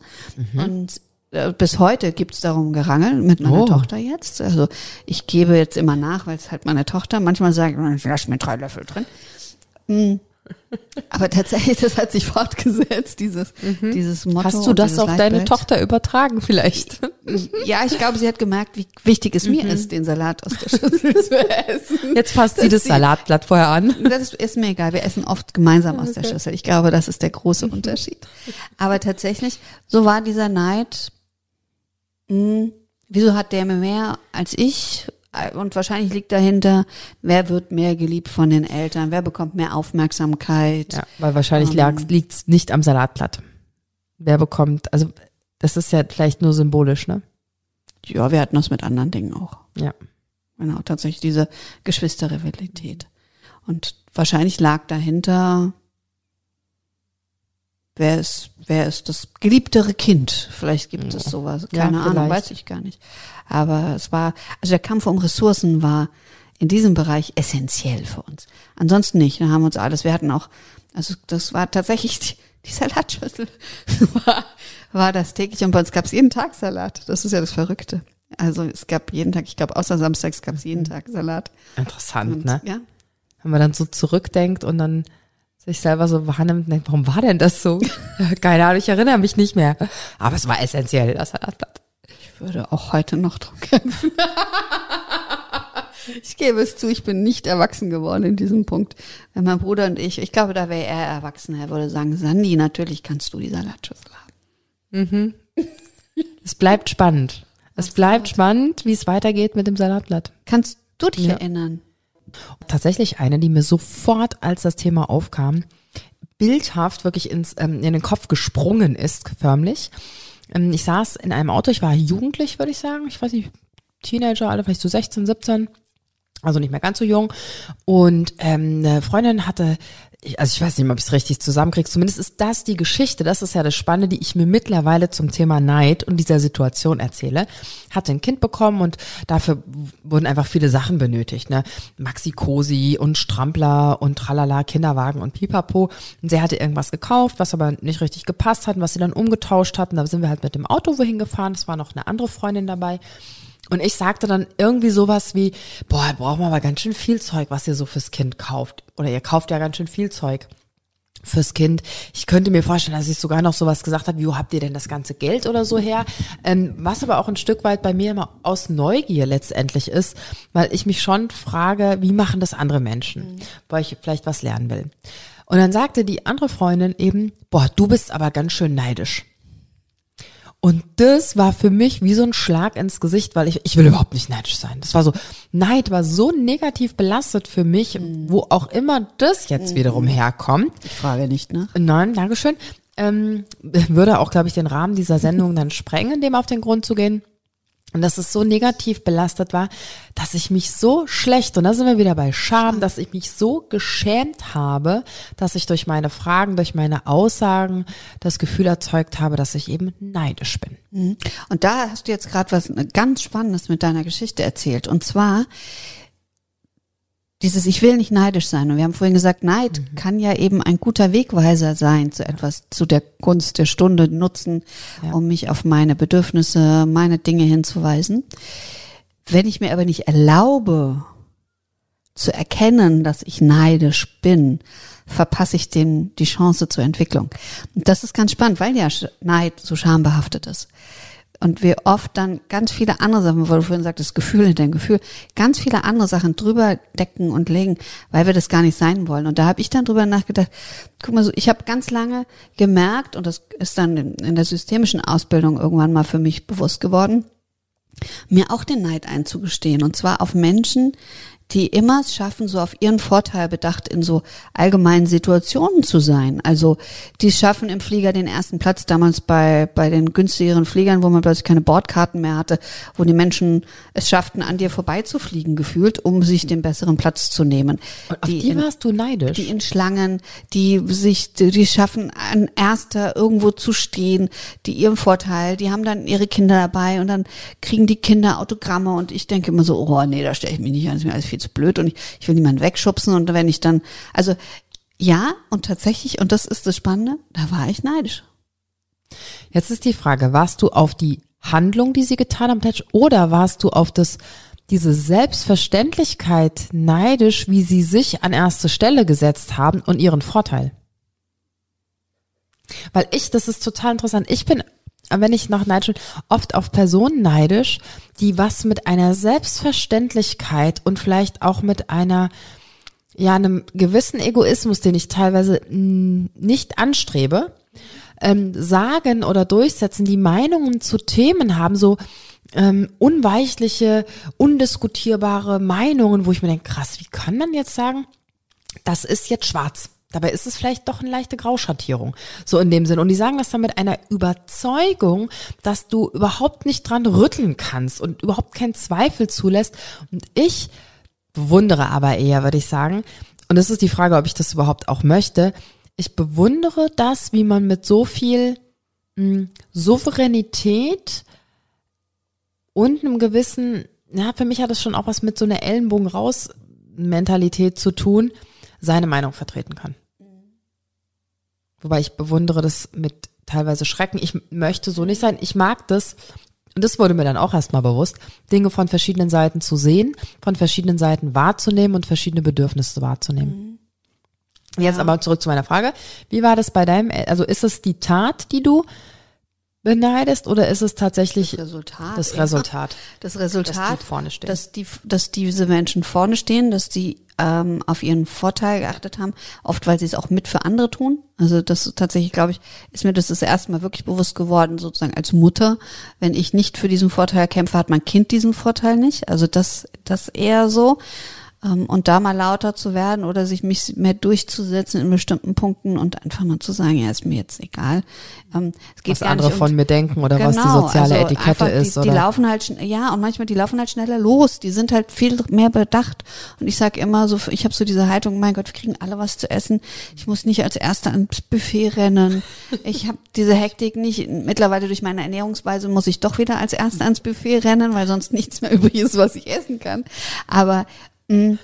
Mhm. Und äh, bis heute gibt's darum Gerangel mit meiner Oh. Tochter jetzt. Also ich gebe jetzt immer nach, weil es halt meine Tochter. Manchmal sage ich, lass mir drei Löffel drin. Mm. Aber tatsächlich, das hat sich fortgesetzt, dieses, dieses Motto. Mhm. Hast du das auf deine Leitbild. Tochter übertragen vielleicht? Ja, ich glaube, sie hat gemerkt, wie wichtig es Mhm. mir ist, den Salat aus der Schüssel zu essen. Jetzt fasst sie das sie- Salatblatt vorher an. Das ist, mir egal. Wir essen oft gemeinsam aus der Schüssel. Ich glaube, das ist der große Unterschied. Aber tatsächlich, so war dieser Neid. Mh, wieso hat der mehr als ich? Und wahrscheinlich liegt dahinter, wer wird mehr geliebt von den Eltern? Wer bekommt mehr Aufmerksamkeit? Ja, weil wahrscheinlich Ähm. liegt es nicht am Salatblatt. Wer bekommt, also das ist ja vielleicht nur symbolisch, ne? Ja, wir hatten das mit anderen Dingen auch. Ja. Genau, tatsächlich diese Geschwisterrivalität. Und wahrscheinlich lag dahinter, wer ist, wer ist das geliebtere Kind? Vielleicht gibt es sowas, Ja, keine Ahnung, vielleicht. weiß ich gar nicht. Aber es war, also der Kampf um Ressourcen war in diesem Bereich essentiell für uns. Ansonsten nicht. Da haben wir uns alles, wir hatten auch, also das war tatsächlich die, die Salatschüssel war, war das täglich und bei uns gab es jeden Tag Salat. Das ist ja das Verrückte. Also es gab jeden Tag, ich glaube außer samstags gab es jeden Tag Salat. Interessant, Und, ne? Ja, Wenn man dann so zurückdenkt und dann sich selber so wahrnimmt und denkt, warum war denn das so? Keine Ahnung, ich erinnere mich nicht mehr. Aber es war essentiell, das Salatblatt. Ich würde auch heute noch drum kämpfen. ich gebe es zu, ich bin nicht erwachsen geworden in diesem Punkt. Wenn mein Bruder und ich, ich glaube, da wäre er erwachsen, er würde sagen, Sandy, natürlich kannst du die Salatschüssel haben. Es bleibt spannend. Es bleibt spannend, wie es weitergeht mit dem Salatblatt. Kannst du dich Ja. erinnern? Tatsächlich eine, die mir sofort, als das Thema aufkam, bildhaft wirklich ins, ähm, in den Kopf gesprungen ist, förmlich. Ähm, ich saß in einem Auto, ich war jugendlich, würde ich sagen. Ich weiß nicht, Teenager, alle vielleicht so 16, 17. Also nicht mehr ganz so jung. Und ähm, eine Freundin hatte, ich- also ich weiß nicht ob ich es richtig zusammenkriege, zumindest ist das die Geschichte, das ist ja das Spannende, die ich mir mittlerweile zum Thema Neid und dieser Situation erzähle. Hatte ein Kind bekommen und dafür wurden einfach viele Sachen benötigt. Ne? Maxi-Cosi und Strampler und Tralala, Kinderwagen und Pipapo. Und sie hatte irgendwas gekauft, was aber nicht richtig gepasst hat und was sie dann umgetauscht hatten. Da sind wir halt mit dem Auto wohin gefahren. Es war noch eine andere Freundin dabei. Und ich sagte dann irgendwie sowas wie, boah, braucht man aber ganz schön viel Zeug, was ihr so fürs Kind kauft. Oder ihr kauft ja ganz schön viel Zeug fürs Kind. Ich könnte mir vorstellen, dass ich sogar noch sowas gesagt habe, wie, wo habt ihr denn das ganze Geld oder so her? Ähm, was aber auch ein Stück weit bei mir immer aus Neugier letztendlich ist, weil ich mich schon frage, wie machen das andere Menschen, weil ich vielleicht was lernen will. Und dann sagte die andere Freundin eben, boah, du bist aber ganz schön neidisch. Und das war für mich wie so ein Schlag ins Gesicht, weil ich, ich will überhaupt nicht neidisch sein. Das war so, Neid war so negativ belastet für mich, wo auch immer das jetzt wiederum herkommt. Ich frage nicht nach. Nein, Dankeschön. Ähm, würde auch, glaube ich, den Rahmen dieser Sendung dann sprengen, dem auf den Grund zu gehen. Und dass es so negativ belastet war, dass ich mich so schlecht, und da sind wir wieder bei Scham, dass ich mich so geschämt habe, dass ich durch meine Fragen, durch meine Aussagen das Gefühl erzeugt habe, dass ich eben neidisch bin. Mhm. Und da hast du jetzt gerade was ganz Spannendes mit deiner Geschichte erzählt. Und zwar dieses Ich will nicht neidisch sein. Und wir haben vorhin gesagt, Neid Mhm. kann ja eben ein guter Wegweiser sein zu etwas, zu der Gunst der Stunde nutzen, Ja. um mich auf meine Bedürfnisse, meine Dinge hinzuweisen. Wenn ich mir aber nicht erlaube, zu erkennen, dass ich neidisch bin, verpasse ich dem die Chance zur Entwicklung. Und das ist ganz spannend, weil ja Neid so schambehaftet ist. Und wir oft dann ganz viele andere Sachen, wo du vorhin sagtest, Gefühl hinter dem Gefühl, ganz viele andere Sachen drüber decken und legen, weil wir das gar nicht sein wollen. Und da habe ich dann drüber nachgedacht, guck mal so, ich habe ganz lange gemerkt, und das ist dann in, in der systemischen Ausbildung irgendwann mal für mich bewusst geworden, mir auch den Neid einzugestehen. Und zwar auf Menschen, die immer es schaffen, so auf ihren Vorteil bedacht in so allgemeinen Situationen zu sein. Also die schaffen im Flieger den ersten Platz damals bei, bei den günstigeren Fliegern, wo man plötzlich keine Bordkarten mehr hatte, wo die Menschen es schafften, an dir vorbeizufliegen gefühlt, um sich den besseren Platz zu nehmen. Und auf die, die in, warst du neidisch? Die in Schlangen, die sich, die schaffen, an erster irgendwo zu stehen, die ihren Vorteil, die haben dann ihre Kinder dabei und dann kriegen die Kinder Autogramme und ich denke immer so, oh nee, da stelle ich mich nicht an, ist mir alles viel zu blöd und ich, ich will niemanden wegschubsen und wenn ich dann, also ja, und tatsächlich, und das ist das Spannende, da war ich neidisch. Jetzt ist die Frage, warst du auf die Handlung, die sie getan haben, oder warst du auf das, diese Selbstverständlichkeit neidisch, wie sie sich an erste Stelle gesetzt haben und ihren Vorteil? Weil ich, das ist total interessant. Ich bin wenn ich neidisch bin, oft auf Personen neidisch, die was mit einer Selbstverständlichkeit und vielleicht auch mit einer, ja, einem gewissen Egoismus, den ich teilweise nicht anstrebe, ähm, sagen oder durchsetzen, die Meinungen zu Themen haben, so ähm, unweichliche, undiskutierbare Meinungen, wo ich mir denke, krass, wie kann man jetzt sagen, das ist jetzt schwarz? Dabei ist es vielleicht doch eine leichte Grauschattierung. So in dem Sinn. Und die sagen das dann mit einer Überzeugung, dass du überhaupt nicht dran rütteln kannst und überhaupt keinen Zweifel zulässt. Und ich bewundere aber eher, würde ich sagen. Und es ist die Frage, ob ich das überhaupt auch möchte. Ich bewundere das, wie man mit so viel mh, hm, Souveränität und einem gewissen, ja, für mich hat das schon auch was mit so einer Ellenbogen raus Mentalität zu tun, seine Meinung vertreten kann. Wobei ich bewundere das mit teilweise Schrecken. Ich möchte so nicht sein. Ich mag das, und das wurde mir dann auch erstmal bewusst, Dinge von verschiedenen Seiten zu sehen, von verschiedenen Seiten wahrzunehmen und verschiedene Bedürfnisse wahrzunehmen. Mhm. Jetzt ja. aber zurück zu meiner Frage. Wie war das bei deinem, also ist es die Tat, die du beneidest oder ist es tatsächlich das Resultat? Das Resultat, das Resultat dass die vorne stehen. Dass, die, dass diese Menschen vorne stehen, dass die ähm, auf ihren Vorteil geachtet haben, oft weil sie es auch mit für andere tun. Also das tatsächlich, glaube ich, ist mir das das erste Mal wirklich bewusst geworden, sozusagen als Mutter. Wenn ich nicht für diesen Vorteil kämpfe, hat mein Kind diesen Vorteil nicht. Also das, das eher so. Ähm, und da mal lauter zu werden oder sich mich mehr durchzusetzen in bestimmten Punkten und einfach mal zu sagen, ja, ist mir jetzt egal. Ähm, es geht was gar andere nicht um, von mir denken oder genau, was die genau, soziale also Etikette ist. Die, oder? die laufen halt, ja, und manchmal die laufen halt schneller los. Die sind halt viel mehr bedacht. Und ich sage immer so, ich habe so diese Haltung, mein Gott, wir kriegen alle was zu essen. Ich muss nicht als Erster ans Buffet rennen. Ich habe diese Hektik nicht. Mittlerweile durch meine Ernährungsweise muss ich doch wieder als Erster ans Buffet rennen, weil sonst nichts mehr übrig ist, was ich essen kann. Aber Mhm.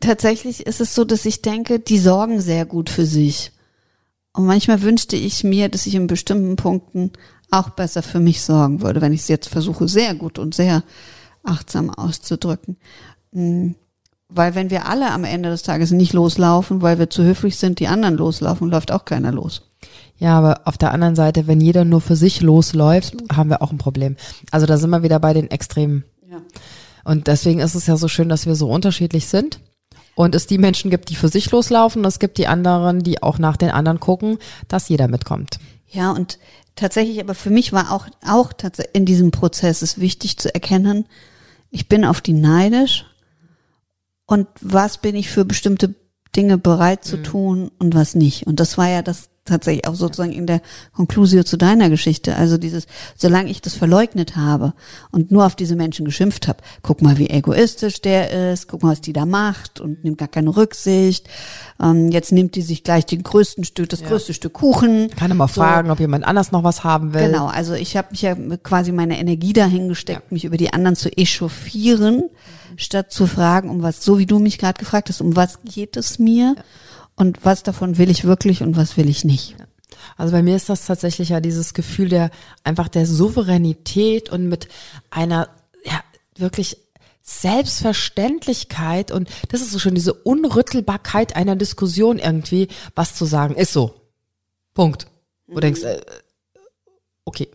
Tatsächlich ist es so, dass ich denke, die sorgen sehr gut für sich. Und manchmal wünschte ich mir, dass ich in bestimmten Punkten auch besser für mich sorgen würde, wenn ich es jetzt versuche, sehr gut und sehr achtsam auszudrücken. Mhm. Weil wenn wir alle am Ende des Tages nicht loslaufen, weil wir zu höflich sind, die anderen loslaufen, läuft auch keiner los. Ja, aber auf der anderen Seite, wenn jeder nur für sich losläuft, haben wir auch ein Problem. Also da sind wir wieder bei den Extremen. Ja. Und deswegen ist es ja so schön, dass wir so unterschiedlich sind. Und es die Menschen gibt, die für sich loslaufen, und es gibt die anderen, die auch nach den anderen gucken, dass jeder mitkommt. Ja, und tatsächlich, aber für mich war auch, auch in diesem Prozess ist wichtig zu erkennen, ich bin auf die neidisch und was bin ich für bestimmte Dinge bereit zu mhm. tun und was nicht. Und das war ja das tatsächlich auch sozusagen in der Konklusio zu deiner Geschichte. Also dieses, solange ich das verleugnet habe und nur auf diese Menschen geschimpft habe, guck mal, wie egoistisch der ist, guck mal, was die da macht und nimmt gar keine Rücksicht. Ähm, jetzt nimmt die sich gleich den größten Stück, das ja. größte Stück Kuchen. Kann immer so. fragen, ob jemand anders noch was haben will. Genau, also ich habe mich ja quasi meine Energie dahingesteckt, ja. mich über die anderen zu echauffieren, mhm. statt zu fragen, um was, so wie du mich gerade gefragt hast, um was geht es mir? Ja und was davon will ich wirklich und was will ich nicht. Also bei mir ist das tatsächlich ja dieses Gefühl der einfach der Souveränität und mit einer ja wirklich Selbstverständlichkeit und das ist so schon diese Unrüttelbarkeit einer Diskussion irgendwie, was zu sagen, ist so. Punkt. Wo du denkst, äh, okay.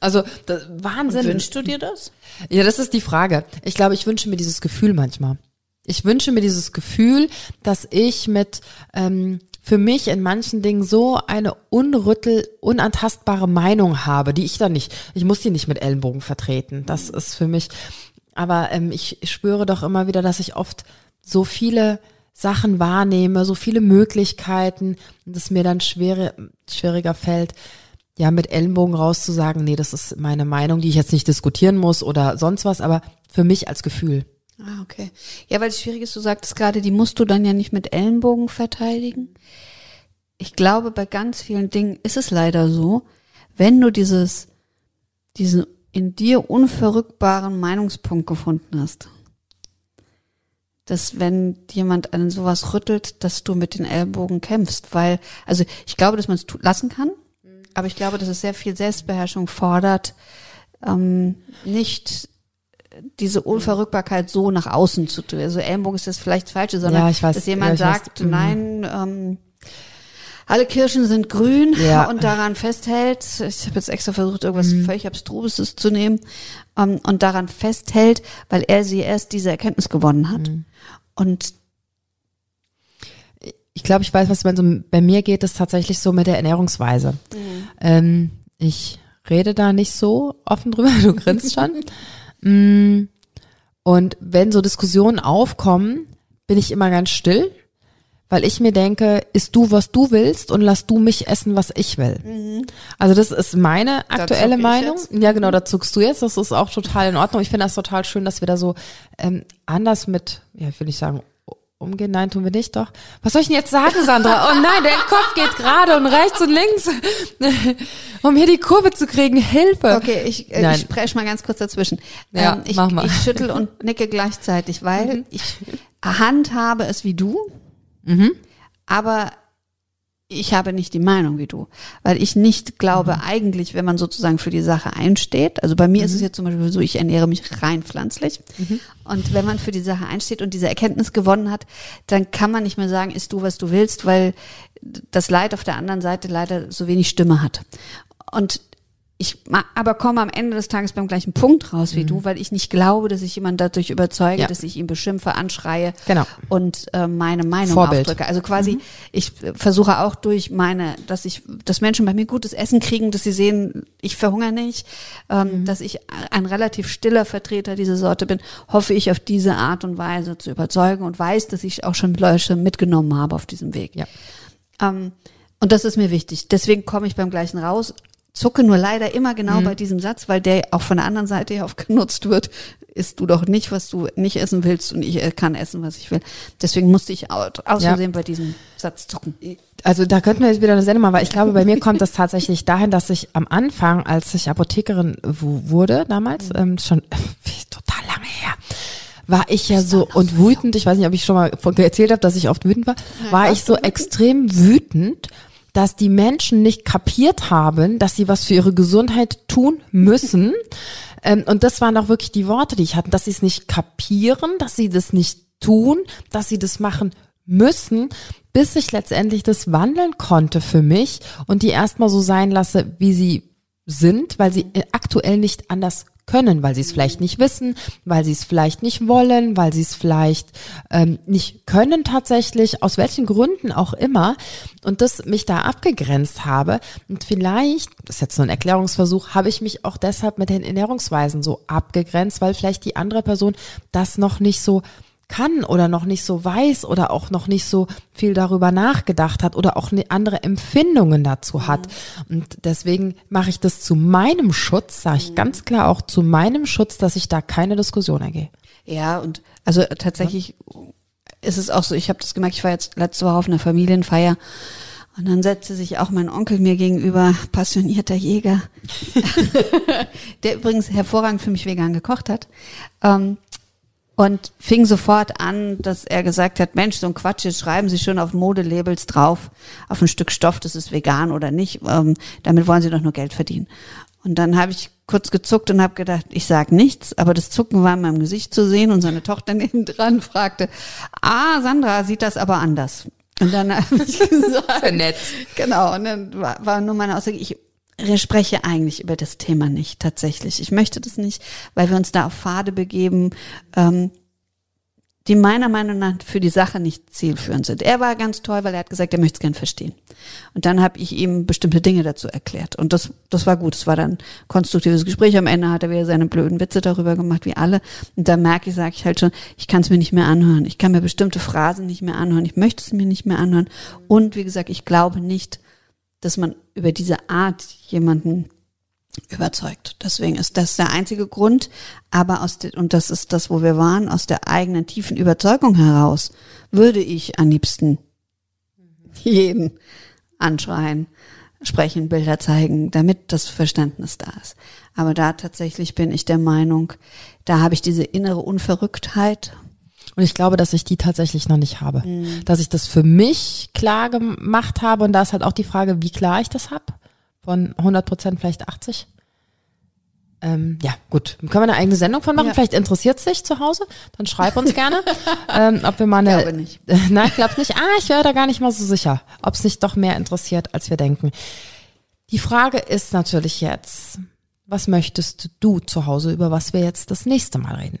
Also, das, Wahnsinn. Und wünschst du dir das? Ja, das ist die Frage. Ich glaube, ich wünsche mir dieses Gefühl manchmal. Ich wünsche mir dieses Gefühl, dass ich mit ähm, für mich in manchen Dingen so eine unrüttel, unantastbare Meinung habe, die ich dann nicht, ich muss die nicht mit Ellenbogen vertreten. Das ist für mich, aber ähm, ich spüre doch immer wieder, dass ich oft so viele Sachen wahrnehme, so viele Möglichkeiten, es mir dann schwere, schwieriger fällt, ja, mit Ellenbogen rauszusagen, nee, das ist meine Meinung, die ich jetzt nicht diskutieren muss oder sonst was, aber für mich als Gefühl. Ah, okay. Ja, weil es schwierig ist, du sagtest gerade, die musst du dann ja nicht mit Ellenbogen verteidigen. Ich glaube, bei ganz vielen Dingen ist es leider so, wenn du dieses, diesen in dir unverrückbaren Meinungspunkt gefunden hast, dass wenn jemand an sowas rüttelt, dass du mit den Ellbogen kämpfst, weil, also ich glaube, dass man es lassen kann, aber ich glaube, dass es sehr viel Selbstbeherrschung fordert, ähm, nicht diese Unverrückbarkeit so nach außen zu tun. Also Ellenbogen ist das vielleicht das Falsche, sondern Ja, weiß. dass jemand Ja, sagt, weiß. Mhm. nein, ähm, alle Kirschen sind grün Ja. und daran festhält. Ich habe jetzt extra versucht, irgendwas Mhm. völlig Abstruses zu nehmen ähm, und daran festhält, weil er sie erst diese Erkenntnis gewonnen hat. Mhm. Und Ich glaube, ich weiß, was meinst. Und Bei mir geht es tatsächlich so mit der Ernährungsweise. Ähm, ich rede da nicht so offen drüber, du grinst schon. Mm, Und wenn so Diskussionen aufkommen, bin ich immer ganz still, weil ich mir denke, isst du, was du willst und lass du mich essen, was ich will. Also das ist meine aktuelle ich Meinung. Ja, genau, da zuckst du jetzt. Das ist auch total in Ordnung. Ich finde das total schön, dass wir da so ähm, anders mit, ja, ich will nicht sagen, umgehen. Nein, tun wir nicht, doch. Was soll ich denn jetzt sagen, Sandra? Oh nein, der Kopf geht gerade und rechts und links. um hier die Kurve zu kriegen, Hilfe. okay, ich, äh, ich spreche mal ganz kurz dazwischen. Ja, ähm, ich, mach mal. Mhm. ich schüttel und nicke gleichzeitig, weil ich handhabe es wie du, Mhm. aber ich habe nicht die Meinung wie du, weil ich nicht glaube, Mhm. eigentlich, wenn man sozusagen für die Sache einsteht, also bei mir ist es jetzt zum Beispiel so, ich ernähre mich rein pflanzlich Mhm. und wenn man für die Sache einsteht und diese Erkenntnis gewonnen hat, dann kann man nicht mehr sagen, isst du, was du willst, weil das Leid auf der anderen Seite leider so wenig Stimme hat. Und ich aber komme am Ende des Tages beim gleichen Punkt raus wie du, weil ich nicht glaube, dass ich jemand dadurch überzeuge, Mhm. Ja. dass ich ihn beschimpfe, anschreie Genau. und äh, meine Meinung Vorbild. aufdrücke. Also quasi, ich äh, versuche auch durch meine, dass ich, dass Menschen bei mir gutes Essen kriegen, dass sie sehen, ich verhungere nicht, ähm, dass ich ein relativ stiller Vertreter dieser Sorte bin, hoffe ich auf diese Art und Weise zu überzeugen und weiß, dass ich auch schon Leute mitgenommen habe auf diesem Weg. Ja. Ähm, und das ist mir wichtig. Deswegen komme ich beim gleichen raus, zucke nur leider immer genau bei diesem Satz, weil der auch von der anderen Seite ja oft genutzt wird. Isst du doch nicht, was du nicht essen willst und ich äh, kann essen, was ich will. Deswegen musste ich au- aus Ja. Bei diesem Satz zucken. Also da könnten wir jetzt wieder eine Sendung machen, weil ich glaube, bei mir kommt das tatsächlich dahin, dass ich am Anfang, als ich Apothekerin wu- wurde damals, ähm, schon total lange her, war ich ja so und wütend, ich weiß nicht, ob ich schon mal erzählt habe, dass ich oft wütend war, war ich so extrem wütend, dass die Menschen nicht kapiert haben, dass sie was für ihre Gesundheit tun müssen. Ähm, und das waren auch wirklich die Worte, die ich hatte, dass sie es nicht kapieren, dass sie das nicht tun, dass sie das machen müssen, bis ich letztendlich das wandeln konnte für mich und die erstmal so sein lasse, wie sie sind, weil sie äh, aktuell nicht anders können, weil sie es vielleicht nicht wissen, weil sie es vielleicht nicht wollen, weil sie es vielleicht ähm, nicht können tatsächlich, aus welchen Gründen auch immer. Und das mich da abgegrenzt habe. Und vielleicht, das ist jetzt so ein Erklärungsversuch, habe ich mich auch deshalb mit den Ernährungsweisen so abgegrenzt, weil vielleicht die andere Person das noch nicht so kann oder noch nicht so weiß oder auch noch nicht so viel darüber nachgedacht hat oder auch ne- andere Empfindungen dazu hat. Und deswegen mache ich das zu meinem Schutz, sage ich ganz klar auch zu meinem Schutz, dass ich da keine Diskussion ergehe. Ja, und also tatsächlich ist es auch so, ich habe das gemerkt, ich war jetzt letzte Woche auf einer Familienfeier und dann setzte sich auch mein Onkel mir gegenüber, passionierter Jäger, der übrigens hervorragend für mich vegan gekocht hat. Ähm, und fing sofort an, dass er gesagt hat, Mensch, so ein Quatsch, jetzt schreiben Sie schon auf Modelabels drauf, auf ein Stück Stoff, das ist vegan oder nicht. Ähm, damit wollen Sie doch nur Geld verdienen. Und dann habe ich kurz gezuckt und habe gedacht, ich sag nichts, aber das Zucken war in meinem Gesicht zu sehen und seine Tochter neben dran fragte, ah, Sandra sieht das aber anders. Und dann habe ich gesagt, nett. genau, und dann war, war nur meine Aussage, ich spreche eigentlich über das Thema nicht tatsächlich. Ich möchte das nicht, weil wir uns da auf Pfade begeben, ähm, die meiner Meinung nach für die Sache nicht zielführend sind. Er war ganz toll, weil er hat gesagt, er möchte es gern verstehen. Und dann habe ich ihm bestimmte Dinge dazu erklärt. Und das, das war gut. Es war dann ein konstruktives Gespräch. Am Ende hat er wieder seine blöden Witze darüber gemacht, wie alle. Und da merke ich, sage ich halt schon, ich kann es mir nicht mehr anhören. Ich kann mir bestimmte Phrasen nicht mehr anhören. Ich möchte es mir nicht mehr anhören. Und wie gesagt, ich glaube nicht, dass man über diese Art jemanden überzeugt. Deswegen ist das der einzige Grund, aber aus de, und das ist das, wo wir waren, aus der eigenen tiefen Überzeugung heraus würde ich am liebsten jeden anschreien, sprechen, Bilder zeigen, damit das Verständnis da ist. Aber da tatsächlich bin ich der Meinung, da habe ich diese innere Unverrücktheit. Und ich glaube, dass ich die tatsächlich noch nicht habe. Dass ich das für mich klar gemacht habe. Und da ist halt auch die Frage, wie klar ich das habe. Von 100 Prozent vielleicht 80. Ähm, ja, gut. Können wir eine eigene Sendung von machen? Ja. Vielleicht interessiert sich zu Hause. Dann schreib uns gerne, ähm, ob wir mal eine. Glaube nicht. Nein, glaub's nicht. Ah, ich wäre da gar nicht mal so sicher, ob es nicht doch mehr interessiert, als wir denken. Die Frage ist natürlich jetzt, was möchtest du zu Hause, über was wir jetzt das nächste Mal reden?